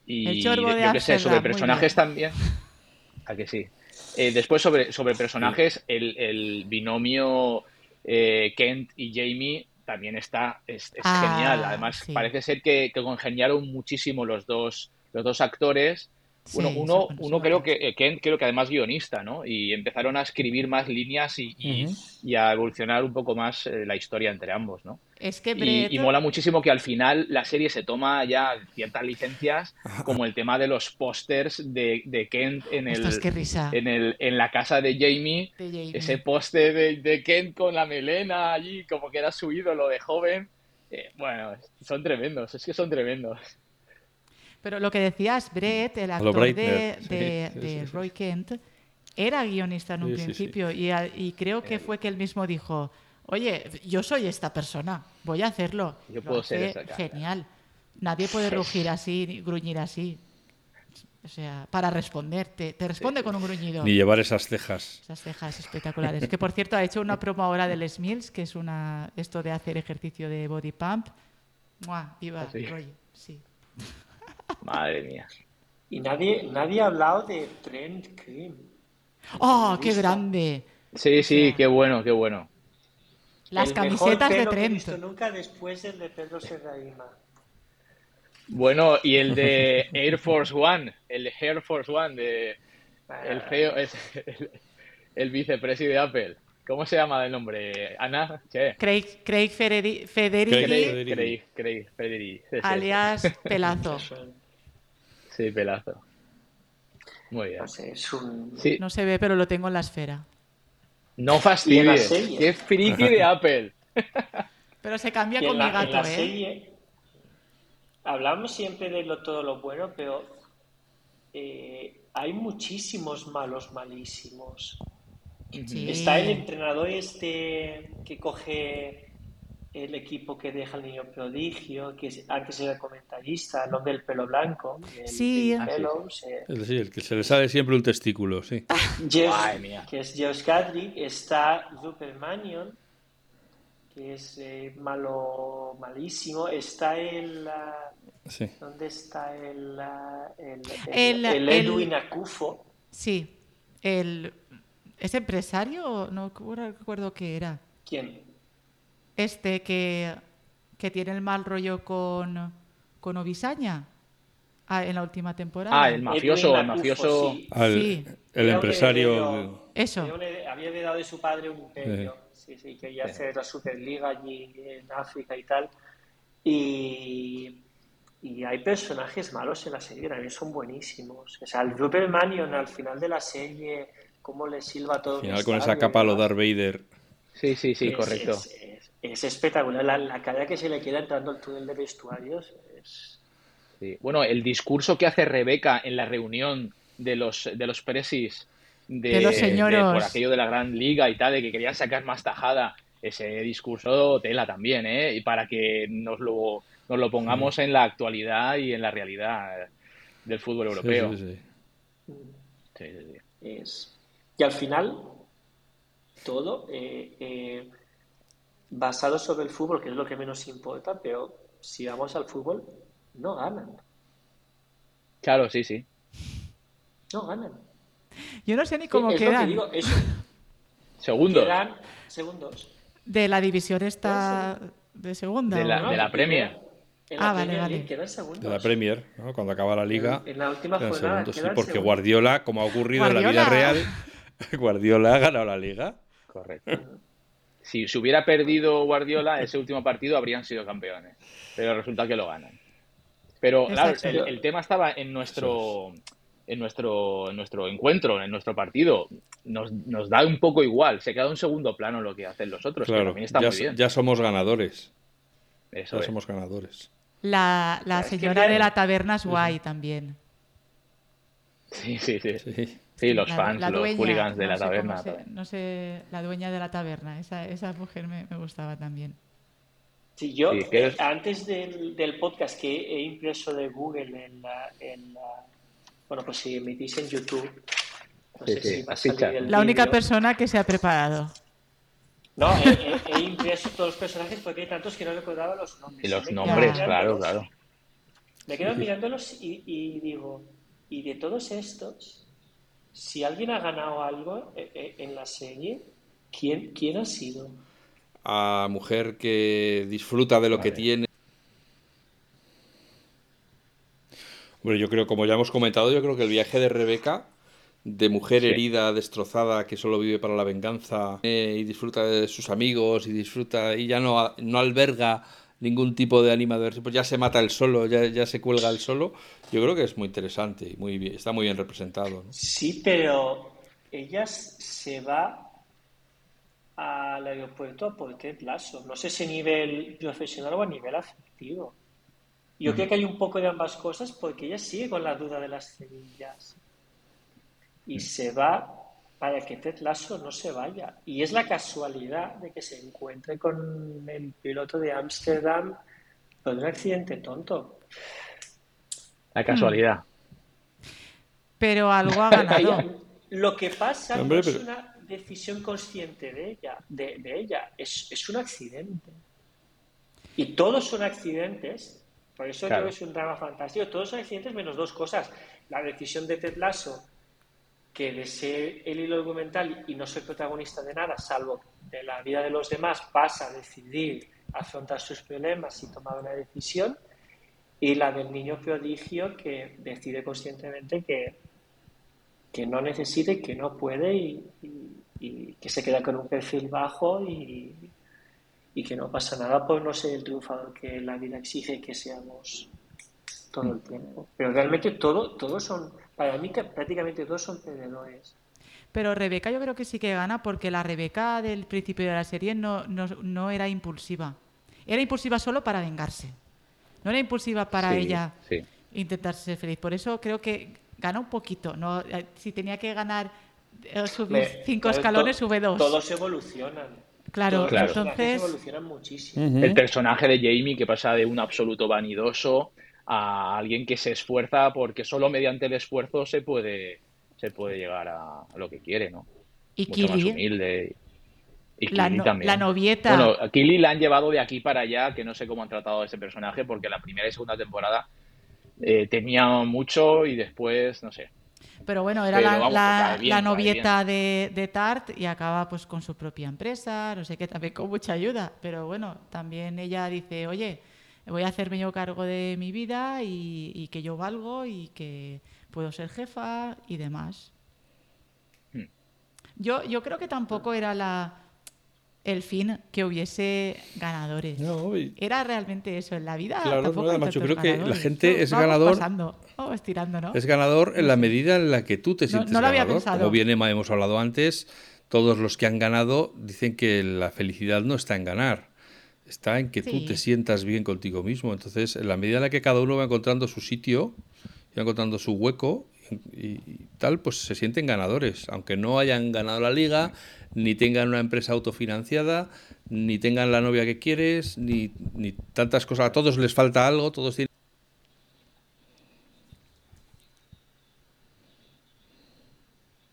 Y El chorbo de yo qué sé, sobre personajes también. ¿A que sí? Eh, después sobre, sobre personajes, el, el binomio eh, Kent y Jamie también está, es, es Ah, genial. Además, sí. parece ser que, que congeniaron muchísimo los dos, los dos actores. Bueno, Sí, uno, uno creo que eh, Kent creo que además guionista, ¿no? Y empezaron a escribir más líneas y, y- a evolucionar un poco más eh, la historia entre ambos, ¿no? Es que Y, Brett, y mola muchísimo que al final la serie se toma ya ciertas licencias, como el tema de los pósters de, de Kent en el, Ostras, qué risa. en el, en la casa de Jamie. de Jamie. Ese póster de, de Kent con la melena allí, como que era su ídolo de joven. Eh, bueno, son tremendos, es que son tremendos. Pero lo que decías, Brett, el actor de, Breitner, sí, de- sí, de sí, sí. Roy Kent, era guionista en un Sí, sí, sí. principio y, y creo que fue que él mismo dijo, oye, yo soy esta persona, voy a hacerlo. Yo Lo puedo ser esa cara. Genial. Nadie puede rugir así, ni gruñir así. O sea, para responder, te, responde con un gruñido. Ni llevar esas cejas. Esas cejas espectaculares. Que por cierto ha hecho una promo ahora del Smills, que es una esto de hacer ejercicio de body pump. ¡Mua! Viva ¿Ah, sí? Roy. Sí. Madre mía. Y nadie, nadie ha hablado de Trent Cream. ¡Oh, qué grande! Sí, sí, qué bueno, qué bueno. Las El mejor camisetas de pelo que he Trent. visto nunca después del de Pedro Serraima. Bueno, y el de Air Force One, el de Air Force One, de, el CEO, es el, el vicepresidente de Apple. ¿Cómo se llama el nombre? ¿Ana? Che. Craig, Craig Federighi, Craig- Craig, Craig, alias [LAUGHS] Pelazo. Sí, pelazo. Muy bien. No sé, es un... Sí, No se ve, pero lo tengo en la esfera. No fastidies. serie. Qué friki de Apple. [LAUGHS] Pero se cambia con la, mi en gato, la ¿eh? serie hablamos siempre de lo, todo lo bueno, pero eh, hay muchísimos malos malísimos. Sí. Está el entrenador este que coge el equipo que deja el niño prodigio, que es- antes era comentarista, el hombre del pelo blanco, el, Sí. el Ah, sí. Eh, Es decir, el que se le sale siempre un testículo, sí. Jeff- Madre mía. que es Josh Gadrick, está Rupert Mannion, que es eh, malo, malísimo, está el... ah, sí. ¿Dónde está el, ah, el, El- el, el el- Edwin Acufo? Sí. El, ¿Es empresario? No recuerdo qué era. ¿Quién? Este que, que tiene el mal rollo con, con Obisaña ah, en la última temporada. Ah, el mafioso, el mafioso. sí. Al- Sí. El Creo que empresario. Eso. Había heredado- Había heredado de su padre un imperio. Sí, sí, quería hacer la Superliga allí en África y tal. Y, y hay personajes malos en la serie, también son buenísimos. O sea, el Rupert Mannion al final de la serie, cómo le silba todo Al final con esa capa a lo. Darth Vader. Sí, sí, sí, Es- correcto. Es, es- es espectacular. La, la cara que se le queda entrando al túnel de vestuarios es... Sí. Bueno, el discurso que hace Rebeca en la reunión de los, de los presis de, De los señoros. por aquello de la Gran Liga y tal, de que querían sacar más tajada, ese discurso tela también, ¿eh? Y para que nos lo, nos lo pongamos en la actualidad y en la realidad del fútbol Sí, europeo. sí, sí. Sí, sí, sí. es... Y al final, todo eh, eh, basado sobre el fútbol, que es lo que menos importa, pero si vamos al fútbol, no ganan. Claro, sí, sí. No ganan. Yo no sé ni cómo Es lo que quedan. digo, Segundos. quedan segundos. De la división esta de segunda. De la- de la Premier. En la Ah, vale, Premier vale. League quedan segundos. De la Premier, ¿no? cuando acaba la liga. En la última quedan jornada segundos, sí, porque segundos. Guardiola, como ha ocurrido en la vida real, [LAUGHS] Guardiola ha ganado la liga. Correcto. Si se hubiera perdido Guardiola, ese último partido habrían sido campeones. Pero resulta que lo ganan. Pero claro, el, el tema estaba en nuestro, en nuestro, en nuestro encuentro, en nuestro partido. Nos, nos da un poco igual. Se queda en segundo plano lo que hacen los otros. que Claro, también está ya, muy bien. ya somos ganadores. Eso Ya es. somos ganadores. La, la Es que señora de la taberna es guay también. Sí, sí, sí. Sí. Sí, los La- fans, la los hooligans de no la taberna. se- no sé, la dueña de la taberna. Esa, esa mujer me, me gustaba también. Sí, yo Sí, eh, antes del, del podcast que he impreso de Google en la, en la- bueno, pues si emitís en YouTube, no Sí, sé sí, si va a salir el La única persona que se ha preparado. No, he, he- he impreso todos los personajes porque hay tantos que no recordaba los nombres. Y los Me he nombres, quedado claro, mirándolos- claro. Me quedo mirándolos y, y digo, y de todos estos, si alguien ha ganado algo eh, eh, en la serie, ¿quién, quién ha sido? A mujer que disfruta de lo que tiene. Bueno, yo creo, como ya hemos comentado, yo creo que el viaje de Rebeca, de mujer Sí. herida, destrozada, que solo vive para la venganza eh, y disfruta de sus amigos y disfruta y ya no, no alberga ningún tipo de animador, pues ya se mata el solo, ya, ya se cuelga el solo. Yo creo que es muy interesante y muy bien, está muy bien representado. ¿no? Sí, pero ella se va al aeropuerto a por Ted Lasso. No sé si a nivel profesional o a nivel afectivo. Yo creo que hay un poco de ambas cosas porque ella sigue con la duda de las cerillas. Y se va para que Ted Lasso no se vaya. Y es la casualidad de que se encuentre con el piloto de Ámsterdam por un accidente tonto. La casualidad. Pero algo ha ganado. Lo que pasa Hombre, no es pero- una decisión consciente de ella, de, de ella, es, es un accidente. Y todos son accidentes, por eso Claro. creo que es un drama fantástico, todos son accidentes menos dos cosas. La decisión de Ted Lasso, que de ser el hilo argumental y no ser protagonista de nada, salvo de la vida de los demás, pasa a decidir afrontar sus problemas y tomar una decisión. Y la del niño prodigio que decide conscientemente que, que no necesita y que no puede y, que se queda con un perfil bajo y, y que no pasa nada por no ser el triunfador que la vida exige que seamos todo el tiempo. Pero realmente todo, todos son, para mí que prácticamente todos son perdedores. Pero Rebeca yo creo que sí que gana porque la Rebeca del principio de la serie no, no, no era impulsiva. Era impulsiva solo para vengarse. No era impulsiva para Sí, ella sí. intentar ser feliz. Por eso creo que gana un poquito. No, Eh, si tenía que ganar eh, subir Me- cinco claro, escalones, to- sube dos. Todos evolucionan. Claro, Todos Claro. entonces evolucionan muchísimo. El personaje de Jamie que pasa de un absoluto vanidoso a alguien que se esfuerza porque solo mediante el esfuerzo se puede, se puede llegar a, a lo que quiere, ¿no? y Mucho más Kili, humilde. Y la, Kili no- también. la novieta. Bueno, a Kili la han llevado de aquí para allá, que no sé cómo han tratado a ese personaje, porque la primera y segunda temporada eh, tenía mucho y después, no sé. Pero bueno, era Pero la, vamos, la- bien, la novieta de, de Tart y acaba pues con su propia empresa, no sé qué, también con mucha ayuda. Pero bueno, también ella dice, oye, voy a hacerme yo cargo de mi vida y, y que yo valgo y que puedo ser jefa y demás. Hmm. Yo, yo creo que tampoco era la el fin que hubiese ganadores. No, y- Era realmente eso en la vida. Claro, tampoco no, tantos creo que la gente es vamos ganador- pasando, vamos tirando, ¿no? Es ganador en la medida en la que tú te sientes no lo había pensado. Como bien Emma hemos hablado antes, todos los que han ganado dicen que la felicidad no está en ganar, está en que tú te sientas bien contigo mismo. Entonces, en la medida en la que cada uno va encontrando su sitio, y va encontrando su hueco y, y tal, pues se sienten ganadores, aunque no hayan ganado la liga, ni tengan una empresa autofinanciada, ni tengan la novia que quieres, ni, ni tantas cosas. A todos les falta algo, todos tienen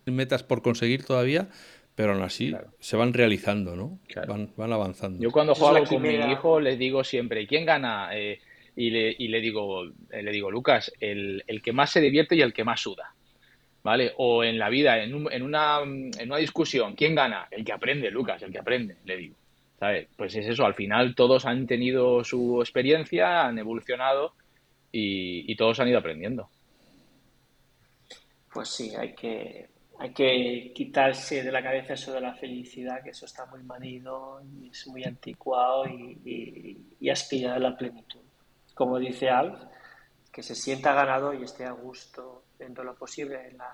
metas por conseguir todavía, Pero aún así se van realizando, ¿no? Van, van, avanzando. Yo cuando juego con mi hijo les digo siempre, ¿quién gana? Eh, y, le, y le, digo, eh, le digo, Lucas, el, el, que más se divierte y el que más suda. ¿Vale? O en la vida, en, un, en, una, en una discusión, ¿quién gana? El que aprende, Lucas, el que aprende, le digo. ¿Sabes? Pues es eso, al final todos han tenido su experiencia, han evolucionado y, y todos han ido aprendiendo. Pues sí, hay que, hay que quitarse de la cabeza eso de la felicidad, que eso está muy manido y es muy anticuado y, y, aspirar a la plenitud. Como dice Alf, que se sienta ganado y esté a gusto dentro de lo posible en la,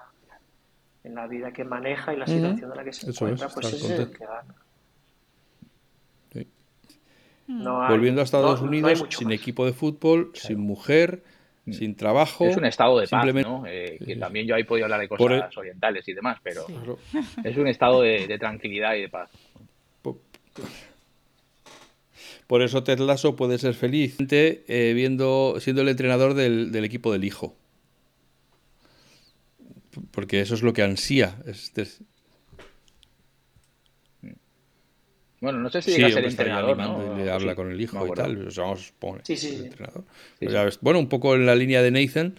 en la vida que maneja y la situación en la que se encuentra, pues ese es el que gana. Volviendo a Estados Unidos, sin equipo de fútbol, sin mujer, mm. Sin trabajo. Es un estado de paz, ¿no? Eh, que también yo ahí podido hablar de cosas orientales y demás, pero es un estado de, tranquilidad y de paz. Por, eso Ted Lasso puede ser feliz eh, viendo, siendo el entrenador del, del, equipo del hijo. Porque eso es lo que ansía. Es, Bueno, no sé si llega a ser entrenador, ¿no? Y le habla con el hijo y tal. vamos, pone, sí, sí. Entrenador. Pues bueno, un poco en la línea de Nathan,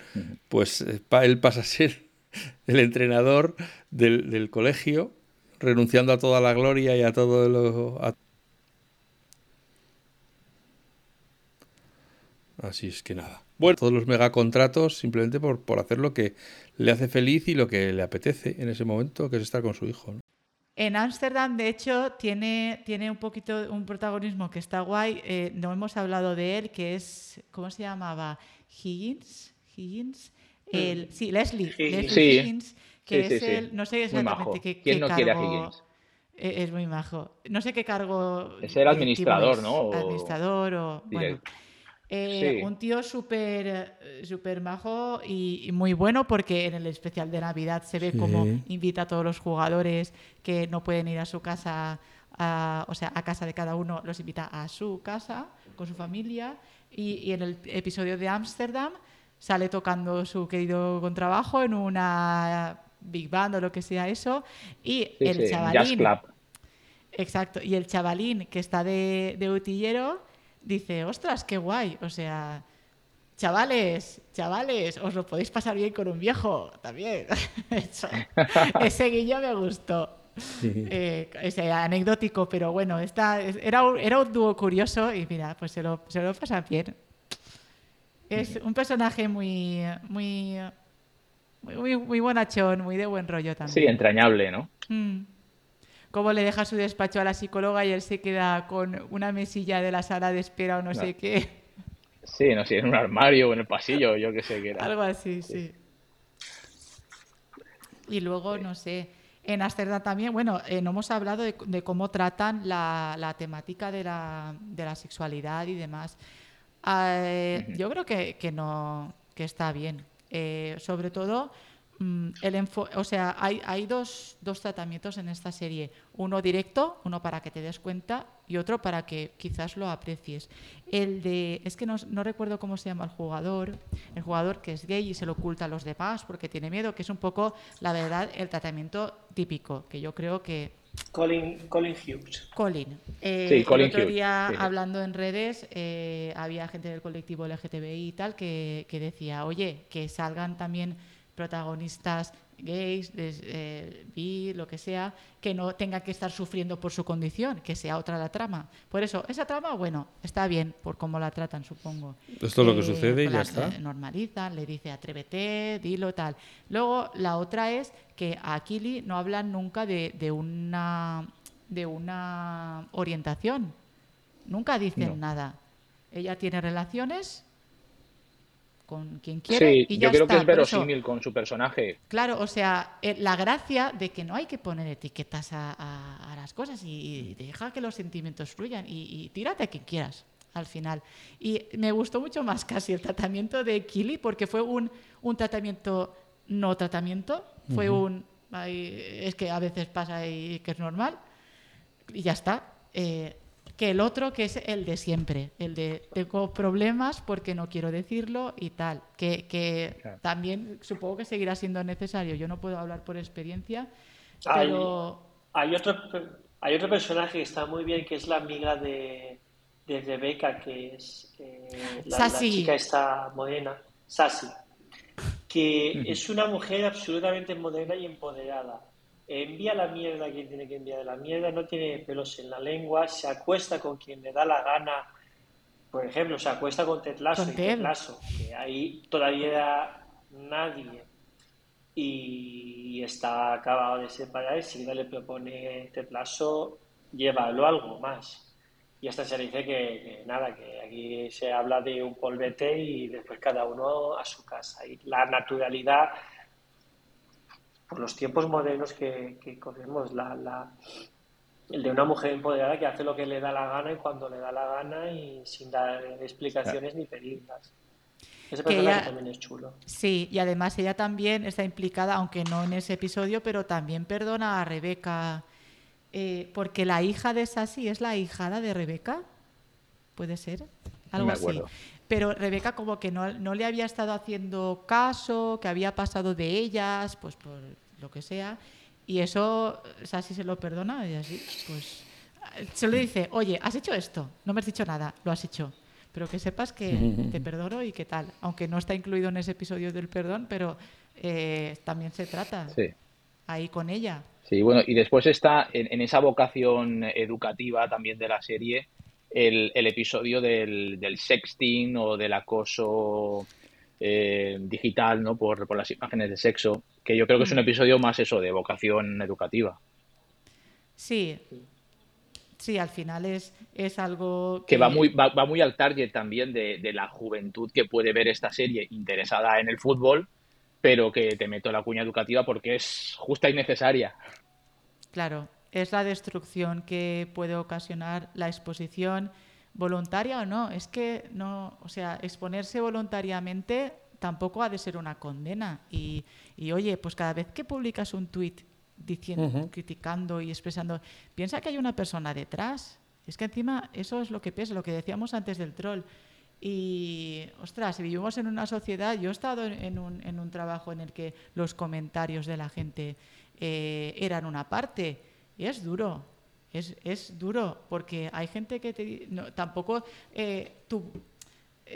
pues eh, él pasa a ser [LAUGHS] el entrenador del, del, colegio, renunciando a toda la gloria y a todo lo... Así es que nada. Bueno, todos los megacontratos simplemente por, por hacer lo que le hace feliz y lo que le apetece en ese momento, que es estar con su hijo. ¿no? En Ámsterdam, de hecho, tiene, tiene un poquito un protagonismo que está guay. Eh, no hemos hablado de él, que es, ¿cómo se llamaba? Higgins. Higgins. El, sí, Leslie. Leslie Higgins, que es el, no sé exactamente qué, ¿Quién no cargo, quiere a Higgins? E, es muy majo. No sé qué cargo. Es el administrador, ¿no? Administrador o. Bueno, eh, un tío súper super majo y, muy bueno porque en el especial de Navidad se ve como invita a todos los jugadores que no pueden ir a su casa, o sea, a casa de cada uno, los invita a su casa con su familia. Y, en el episodio de Ámsterdam sale tocando su querido contrabajo en una big band o lo que sea eso. Y el chavalín... Exacto, y el chavalín que está de, de utillero dice, ostras, qué guay. O sea, chavales, chavales, os lo podéis pasar bien con un viejo también. [LAUGHS] ese guiño me gustó. Eh, ese anecdótico, pero bueno, está, era, un, era un dúo curioso y mira, pues se lo, se lo pasan bien. Es un personaje muy, muy, muy, muy bonachón, muy de buen rollo también. Sí, entrañable, ¿no? Mm cómo le deja su despacho a la psicóloga y él se queda con una mesilla de la sala de espera o no, sé qué. Sí, no sé, en un armario o en el pasillo, yo qué sé qué era. Algo así, sí. Y luego, no sé, en Amsterdam también, bueno, eh, no hemos hablado de, cómo tratan la, temática de la, de la, sexualidad y demás. Eh, yo creo que, que, no, que está bien. Eh, sobre todo el o sea, hay, hay dos, dos, tratamientos en esta serie. Uno directo, uno para que te des cuenta y otro para que quizás lo aprecies. El de, es que no, no, recuerdo cómo se llama el jugador, el jugador que es gay y se lo oculta a los demás porque tiene miedo, que es un poco, la verdad, el tratamiento típico, que yo creo que... Colin, Colin Hughes. Colin. Eh, el otro día, hablando en redes, eh, había gente del colectivo LGTBI y tal que, que decía, oye, que salgan también protagonistas gays, eh, bi, lo que sea, que no tengan que estar sufriendo por su condición, que sea otra la trama. Por eso, esa trama, bueno, está bien por cómo la tratan, supongo. Esto es lo que eh, sucede y ya está. Normalizan, le dice atrévete, dilo, tal. Luego, la otra es que a Kili no hablan nunca de, de, una, de una orientación. Nunca dicen nada. Ella tiene relaciones con quien quiere. y ya yo creo que es verosímil con su personaje. Claro, o sea, eh, la gracia de que no hay que poner etiquetas a, las cosas y, deja que los sentimientos fluyan y, tírate a quien quieras al final. Y me gustó mucho más casi el tratamiento de Kili porque fue un, un tratamiento no tratamiento, fue un... es que a veces pasa y que es normal y ya está. Eh, que el otro que es el de siempre, el de tengo problemas porque no quiero decirlo y tal, que, también supongo que seguirá siendo necesario. Yo no puedo hablar por experiencia, pero... Hay otro, hay otro personaje que está muy bien, que es la amiga de, de Rebeca, que es eh, la, chica esta moderna, Sassy, que es una mujer absolutamente moderna y empoderada. Envía la mierda a quien tiene que enviar la mierda, no tiene pelos en la lengua, se acuesta con quien le da la gana. Por ejemplo, se acuesta con Tetlaso y Tetlaso, que ahí todavía nadie y está acabado de separar y si le propone Tetlaso, llévalo algo más. Y hasta se dice que, nada, que aquí se habla de un polvete y después cada uno a su casa. Y la naturalidad, por los tiempos modernos que, corremos, la, la, el de una mujer empoderada que hace lo que le da la gana y cuando le da la gana y sin dar explicaciones ni pedirlas. Ese personaje también es chulo. Sí, y además ella también está implicada, aunque no en ese episodio, pero también perdona a Rebeca eh, porque la hija de Sassy es la hijada de Rebeca, puede ser, algo así. Pero Rebeca como que no, le había estado haciendo caso, que había pasado de ellas, pues por lo que sea, y eso Sassy se lo perdona y así, pues se le dice, oye, has hecho esto, no me has dicho nada, lo has hecho. Pero que sepas que [LAUGHS] te perdono y qué tal. Aunque no está incluido en ese episodio del perdón, pero eh, también se trata ahí con ella. Sí, bueno, y después está en, esa vocación educativa también de la serie el, episodio del, sexting o del acoso eh, digital, ¿no? Por, las imágenes de sexo, que yo creo que es un mm. episodio más eso, de vocación educativa. Sí, sí, al final es, es algo que, va, muy, va, muy al target también de, de la juventud que puede ver esta serie interesada en el fútbol pero que te meto la cuña educativa porque es justa y necesaria. Claro, es la destrucción que puede ocasionar la exposición voluntaria o no. Es que no, o sea, exponerse voluntariamente tampoco ha de ser una condena. Y, y oye, pues cada vez que publicas un tuit diciendo, criticando y expresando, piensa que hay una persona detrás. Es que encima eso es lo que pesa, lo que decíamos antes del troll. Y, ostras, si vivimos en una sociedad, yo he estado en un, en un trabajo en el que los comentarios de la gente eh, eran una parte, y es duro, es, es, duro, porque hay gente que te, no, tampoco eh, tú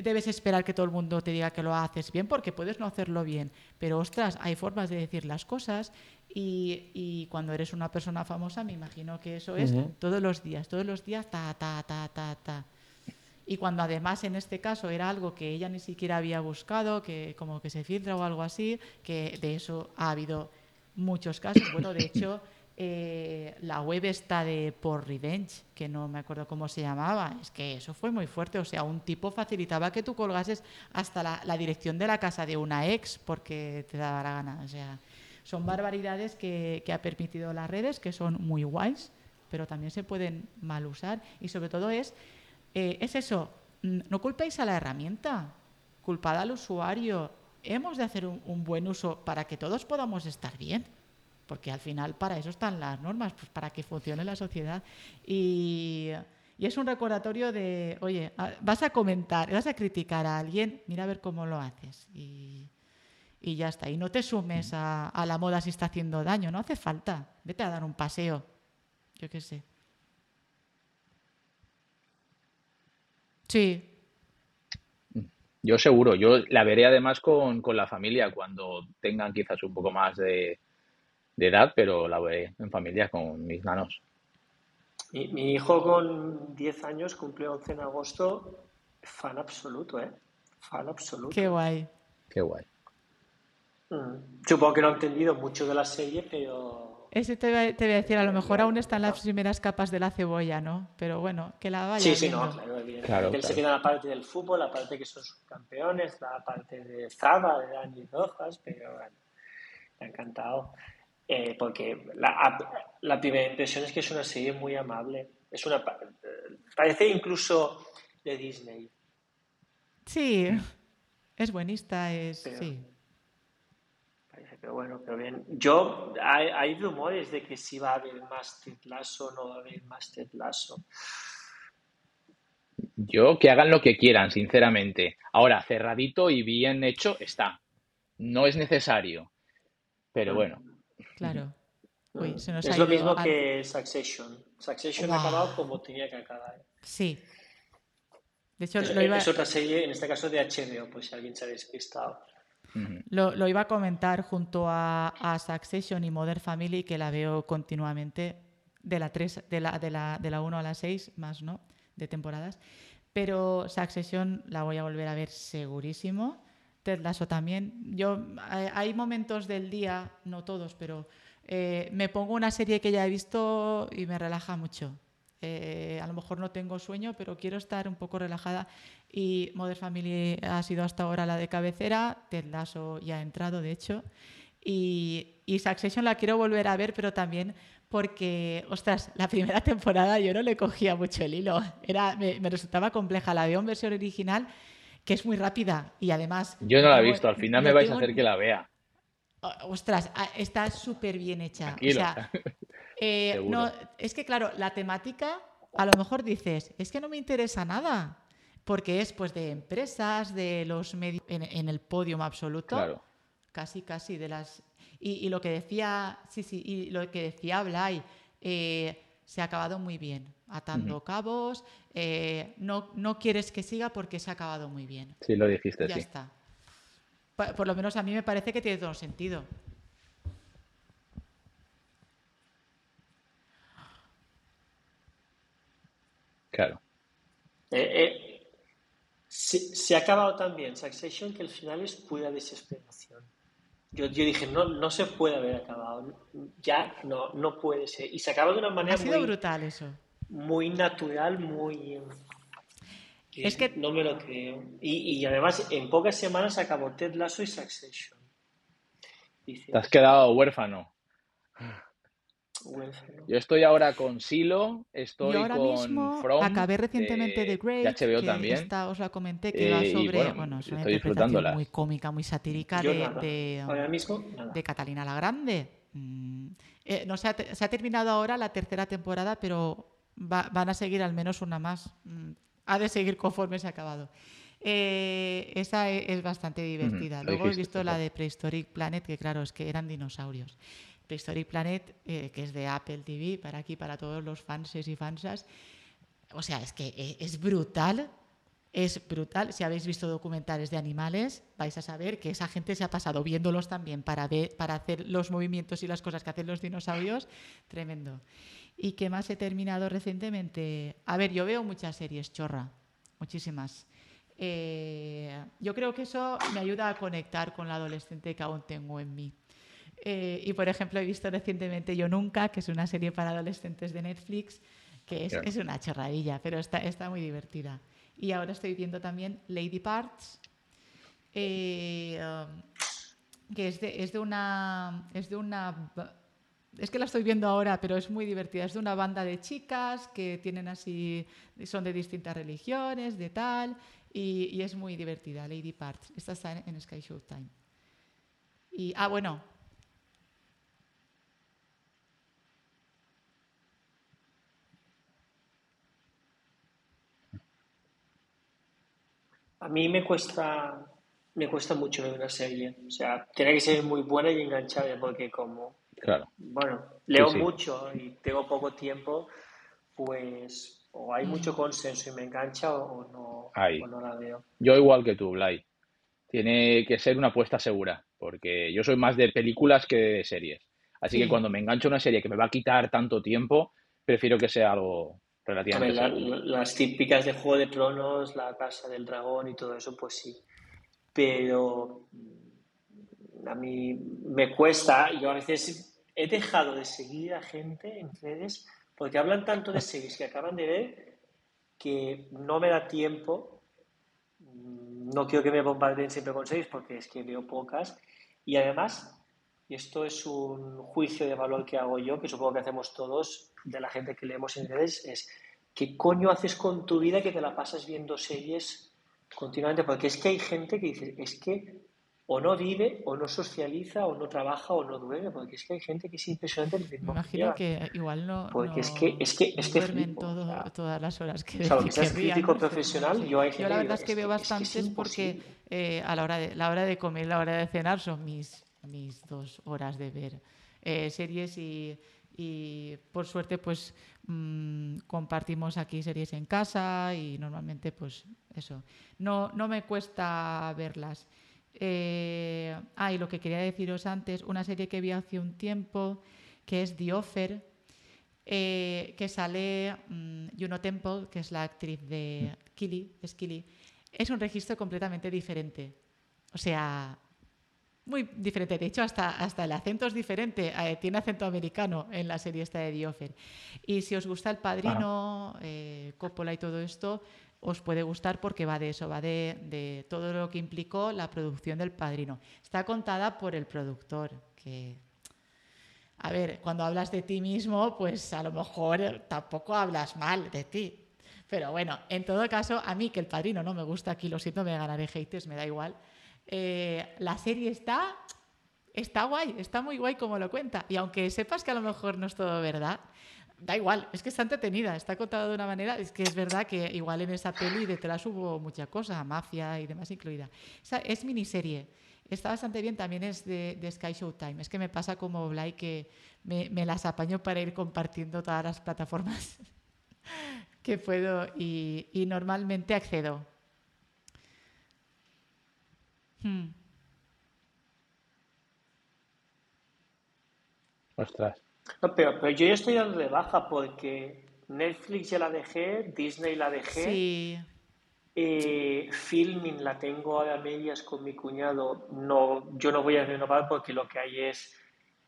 debes esperar que todo el mundo te diga que lo haces bien, porque puedes no hacerlo bien, pero ostras, hay formas de decir las cosas y, y cuando eres una persona famosa, me imagino que eso es todos los días, todos los días, ta, ta, ta, ta, ta. Y cuando además en este caso era algo que ella ni siquiera había buscado, que como que se filtra o algo así, que de eso ha habido muchos casos. Bueno, de hecho, eh, la web está de Por Revenge, que no me acuerdo cómo se llamaba, es que eso fue muy fuerte, o sea, un tipo facilitaba que tú colgases hasta la, dirección de la casa de una ex porque te daba la gana, o sea, son barbaridades que, que ha permitido las redes, que son muy guays, pero también se pueden mal usar y sobre todo es eh, es eso, no culpéis a la herramienta, culpad al usuario. Hemos de hacer un, buen uso para que todos podamos estar bien, porque al final para eso están las normas, pues para que funcione la sociedad. Y, es un recordatorio de, oye, vas a comentar, vas a criticar a alguien, mira a ver cómo lo haces. Y, ya está. Y no te sumes a, a la moda si está haciendo daño, no hace falta. Vete a dar un paseo, yo qué sé. Sí. Yo seguro, yo la veré además con, la familia cuando tengan quizás un poco más de, edad, pero la veré en familia con mis nanos. Mi, mi hijo con 10 años cumplió 11 en agosto, fan absoluto, ¿eh? Fan absoluto. Qué guay. Qué guay. Mm. Supongo que no ha entendido mucho de la serie, pero ese te voy, a, decir, a lo mejor aún están las primeras capas de la cebolla, ¿no? Pero bueno, que la vaya. Sí, sí, no, claro, Él se queda la parte del fútbol, la parte que son campeones, la parte de Zaba, de Dani Rojas, pero bueno, me ha encantado. Eh, porque la, la, primera impresión es que es una serie muy amable. Es una parece incluso de Disney. Sí, es buenista, es sí pero bueno, pero bien. Yo, hay, rumores de que si va a haber más Tetlazo o no va a haber más Tetlazo. Yo, que hagan lo que quieran, sinceramente. Ahora, cerradito y bien hecho está. No es necesario. Pero bueno. Claro. Mm. es lo mismo que Succession. Succession ha acabado como tenía que acabar. Sí. De hecho, es, lo iba... es otra serie, en este caso de HBO, pues si alguien se ha despistado. Lo, lo, iba a comentar junto a, a, Succession y Modern Family, que la veo continuamente de la 3, de la, de la, de la 1 a la 6, más, ¿no? De temporadas. Pero Succession la voy a volver a ver segurísimo. Ted Lasso también. Yo, hay momentos del día, no todos, pero eh, me pongo una serie que ya he visto y me relaja mucho. Eh, a lo mejor no tengo sueño, pero quiero estar un poco relajada. Y Modern Family ha sido hasta ahora la de cabecera. Ted Lasso ya ha entrado, de hecho. Y, y Succession la quiero volver a ver, pero también porque, ostras, la primera [LAUGHS] temporada yo no le cogía mucho el hilo. Era, me, resultaba compleja. La veo en versión original, que es muy rápida y además... Yo no la he visto, al final me vais a hacer que la vea. Ostras, ah, está súper bien hecha. O sea, [LAUGHS] eh, no, es que claro, la temática, a lo mejor dices, es que no me interesa nada, porque es pues de empresas, de los medios, en, el podio absoluto. Claro. Casi, casi de las y, lo que decía, sí, sí, y lo que decía Blay, eh, se ha acabado muy bien, atando cabos, eh, no, no quieres que siga porque se ha acabado muy bien. Sí, lo dijiste, ya sí. está. Por, lo menos a mí me parece que tiene todo sentido. Claro. Eh, se, ha acabado también Succession que el final es pura desesperación. Yo, yo dije, no, no se puede haber acabado. Ya no, no puede ser. Y se acaba de una manera ha sido muy, brutal eso. Muy natural, muy. Es que no me lo creo. Y, y además, en pocas semanas acabó Ted Lasso y Succession. Te has quedado huérfano. [LAUGHS] Yo estoy ahora con Silo, estoy ahora con mismo Acabé recientemente de, Grey, HBO también. Esta os la comenté, que va eh, sobre. bueno, es una interpretación muy cómica, muy satírica de, de, Catalina la Grande. Mm, eh, no se ha, se ha, terminado ahora la tercera temporada, pero van a seguir al menos una más. Mm, ha de seguir conforme se ha acabado. Eh, esa e, es, bastante divertida. Luego he visto la de Prehistoric Planet, que claro, es que eran dinosaurios. Prehistoric Planet, eh, que es de Apple TV, para aquí, para todos los fanses y fansas. O sea, es que eh, es brutal, es brutal. Si habéis visto documentales de animales, vais a saber que esa gente se ha pasado viéndolos también para, ver, para hacer los movimientos y las cosas que hacen los dinosaurios. Tremendo. ¿Y qué más he terminado recientemente? A ver, yo veo muchas series, chorra, muchísimas. Eh, yo creo que eso me ayuda a conectar con la adolescente que aún tengo en mí. Eh, y por ejemplo, he visto recientemente Yo Nunca, que es una serie para adolescentes de Netflix, que es, una chorradilla, pero está, está muy divertida. Y ahora estoy viendo también Lady Parts, eh, um, que es de, es de, una. Es de una. Es que la estoy viendo ahora, pero es muy divertida. Es de una banda de chicas que tienen así. son de distintas religiones, de tal. Y, es muy divertida, Lady Parts. Esta está en, en Sky Showtime. Y, ah, bueno, A mí me cuesta, me cuesta mucho ver una serie. O sea, tiene que ser muy buena y enganchable porque como, claro. bueno, leo mucho y tengo poco tiempo, pues o hay mucho consenso y me engancha o, no, no, la veo. Yo igual que tú, Blay. Tiene que ser una apuesta segura, porque yo soy más de películas que de series. Así que cuando me engancho una serie que me va a quitar tanto tiempo, prefiero que sea algo, las típicas de Juego de Tronos, la Casa del Dragón y todo eso, pues sí. Pero mm, a mí me cuesta, yo a veces he dejado de seguir a gente en redes porque hablan tanto de series que acaban de ver que no me da tiempo. Mm, no quiero que me bombardeen siempre con series porque es que veo pocas. Y además, y esto es un juicio de valor que hago yo, que supongo que hacemos todos, de la gente que leemos en redes es ¿qué coño haces con tu vida que te la pasas viendo series continuamente? Porque es que hay gente que dice, es que o no vive, o no socializa, o no trabaja, o no duerme, porque es que hay gente que es impresionante. Me imagino que igual no, porque es que, es que, es que duermen todas las horas que, o sea, que [LAUGHS] crítico profesional, yo, hay yo la verdad es que, veo bastantes porque eh, a la hora, de, la hora de comer, la hora de cenar son mis, mis dos horas de ver eh, series y, y, por suerte pues mmm, compartimos aquí series en casa y normalmente pues eso, no, no me cuesta verlas. Eh, ah, y lo que quería deciros antes, una serie que vi hace un tiempo que es The Offer, eh, que sale um, Juno Temple, que es la actriz de Killy, es Killy. Es un registro completamente diferente. O sea, muy diferente. De hecho, hasta, hasta el acento es diferente. Eh, tiene acento americano en la serie esta de The Offer. Y si os gusta El Padrino, eh, Coppola y todo esto, os puede gustar porque va de eso, va de, de, todo lo que implicó la producción del Padrino. Está contada por el productor, que... A ver, cuando hablas de ti mismo, pues a lo mejor tampoco hablas mal de ti. Pero bueno, en todo caso, a mí que el Padrino no me gusta, aquí lo siento, me ganaré haters, me da igual. Eh, la serie está, está guay, está muy guay como lo cuenta. Y aunque sepas que a lo mejor no es todo verdad, da igual, es que está entretenida, está contada de una manera, es que es verdad que igual en esa peli detrás hubo mucha cosa, mafia y demás incluida. O sea, es miniserie, está bastante bien, también es de, de Sky Showtime. Es que me pasa como Blay que me, me, las apaño para ir compartiendo todas las plataformas [LAUGHS] que puedo y, y normalmente accedo. Hmm. Ostras. No, pero, pero, yo ya estoy dando de baja porque Netflix ya la dejé, Disney la dejé. Sí. Eh, filming la tengo a medias con mi cuñado. No, yo no voy a renovar porque lo que hay es,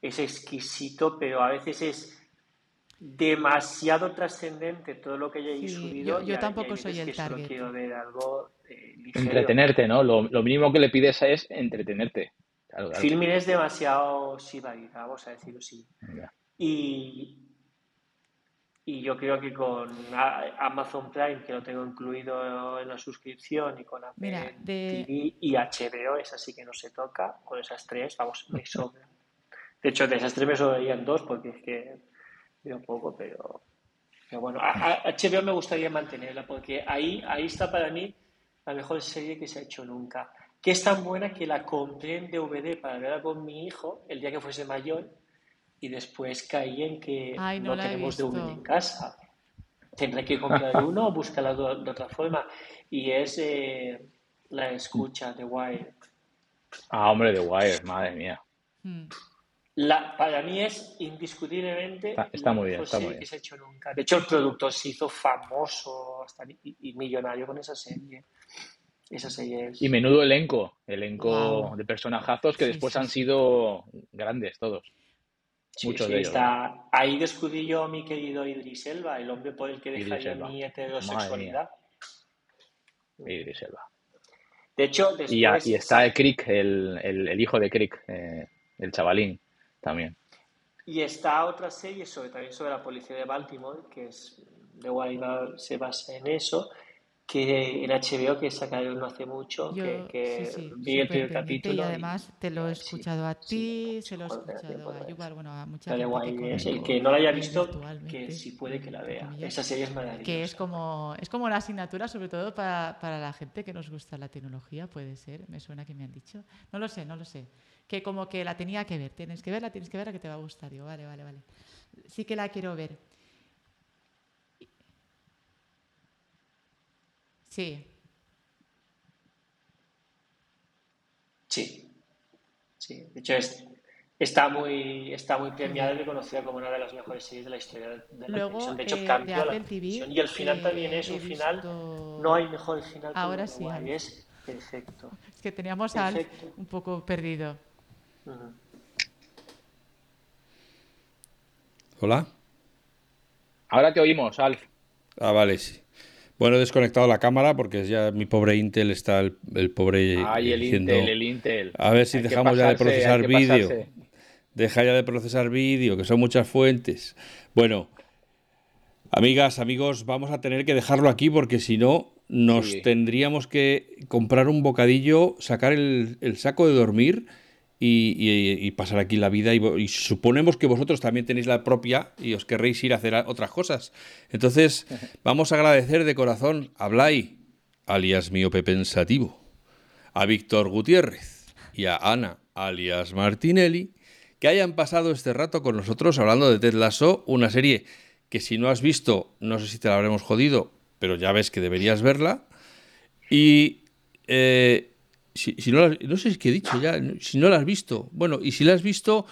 es exquisito, pero a veces es demasiado trascendente todo lo que hayáis Sí, subido. yo, yo y tampoco soy el target. quiero ver algo eh, ligero. Entretenerte, ¿no? Lo, lo mínimo que le pides es entretenerte. Claro, es demasiado sibarita, vamos a decirlo así. Y, y yo creo que con Amazon Prime, que lo tengo incluido en la suscripción, y con Apple Mira, de- TV y HBO, esa sí que no se toca, con esas tres, vamos, me [LAUGHS] sobran. De hecho, de esas tres me sobrarían dos, porque es que veo poco, pero, pero bueno, a- a- HBO me gustaría mantenerla, porque ahí, ahí está para mí la mejor serie que se ha hecho nunca. Que es tan buena que la compré en DVD para verla con mi hijo el día que fuese mayor y después caí en que Ay, no no, tenemos. DVD en casa. Tendré que comprar uno [LAUGHS] o buscarla de, de otra forma. Y es eh, la escucha de Wire. Ah, hombre, The Wire, madre mía. Hmm. La, para mí es indiscutiblemente Está- está la muy bien, mejor está muy serie bien. que se ha hecho nunca. De hecho, el productor se hizo famoso hasta, y, y millonario con esa serie. Esa serie es... Y menudo elenco, elenco de personajazos que Sí, después sí, han sido grandes todos. Sí, muchos sí, de ellos, está... Ahí descubrí yo a mi querido Idris Elba, el hombre por el que dejaría mi heterosexualidad. Idris Elba. De hecho, después... Y, y está el Crick, el, el- el hijo de Crick, eh, el chavalín, también. Y está otra serie sobre, también sobre la policía de Baltimore, que es de igual se basa en eso, que en HBO que sacaron no hace mucho, Yo, que, que sí, sí, vi el primer capítulo. y además te lo he escuchado a ti, sí, se lo he escuchado a. Yuval, bueno, a mucha gente que guay, es el que no la haya visto, que si puede que la vea. Esa serie es maravillosa. que es como, es como una asignatura, sobre todo para, para la gente que nos gusta la tecnología, puede ser, me suena que me han dicho. No lo sé, no lo sé. Que como que la tenía que ver, tienes que verla, tienes que verla que te va a gustar. Digo, vale, vale, vale. Sí que la quiero ver. Sí, Sí, sí. De hecho, es- está muy, está muy premiada y reconocida como una de las mejores series de la historia de la Luego, televisión. De hecho, eh, de cambió la televisión. Y el final eh, también es un final. No hay mejor final que Ahora de sí. Es perfecto. es que teníamos a Alf Perfecto. un poco perdido. Hola. Ahora te oímos, Alf. Ah, vale, sí. Bueno, he desconectado la cámara porque ya mi pobre Intel está el, el pobre Ay, el diciendo, Intel, el Intel. A ver si Hay dejamos ya de procesar vídeo. Deja ya de procesar vídeo, que son muchas fuentes. Bueno, amigas, amigos, vamos a tener que dejarlo aquí porque si no, nos Sí. tendríamos que comprar un bocadillo, sacar el, el saco de dormir y, y- y pasar aquí la vida. Y, suponemos que vosotros también tenéis la propia y os querréis ir a hacer otras cosas. Entonces, [LAUGHS] vamos a agradecer de corazón a Blay, alias miope pensativo, a Víctor Gutiérrez y a Ana, alias Martinelli, que hayan pasado este rato con nosotros hablando de Ted Lasso, una serie que si no has visto, no sé si te la habremos jodido, pero ya ves que deberías verla. Y eh, si, no, no sé si que he dicho ya, si no la has visto, bueno, y si la has visto,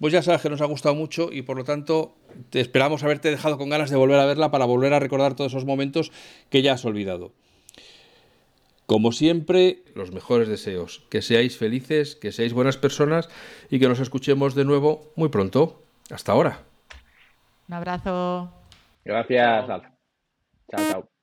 pues ya sabes que nos ha gustado mucho y por lo tanto te esperamos haberte dejado con ganas de volver a verla para volver a recordar todos esos momentos que ya has olvidado. Como siempre, los mejores deseos, que seáis felices, que seáis buenas personas y que nos escuchemos de nuevo muy pronto. Hasta ahora. Un abrazo. Gracias. Chao, chao.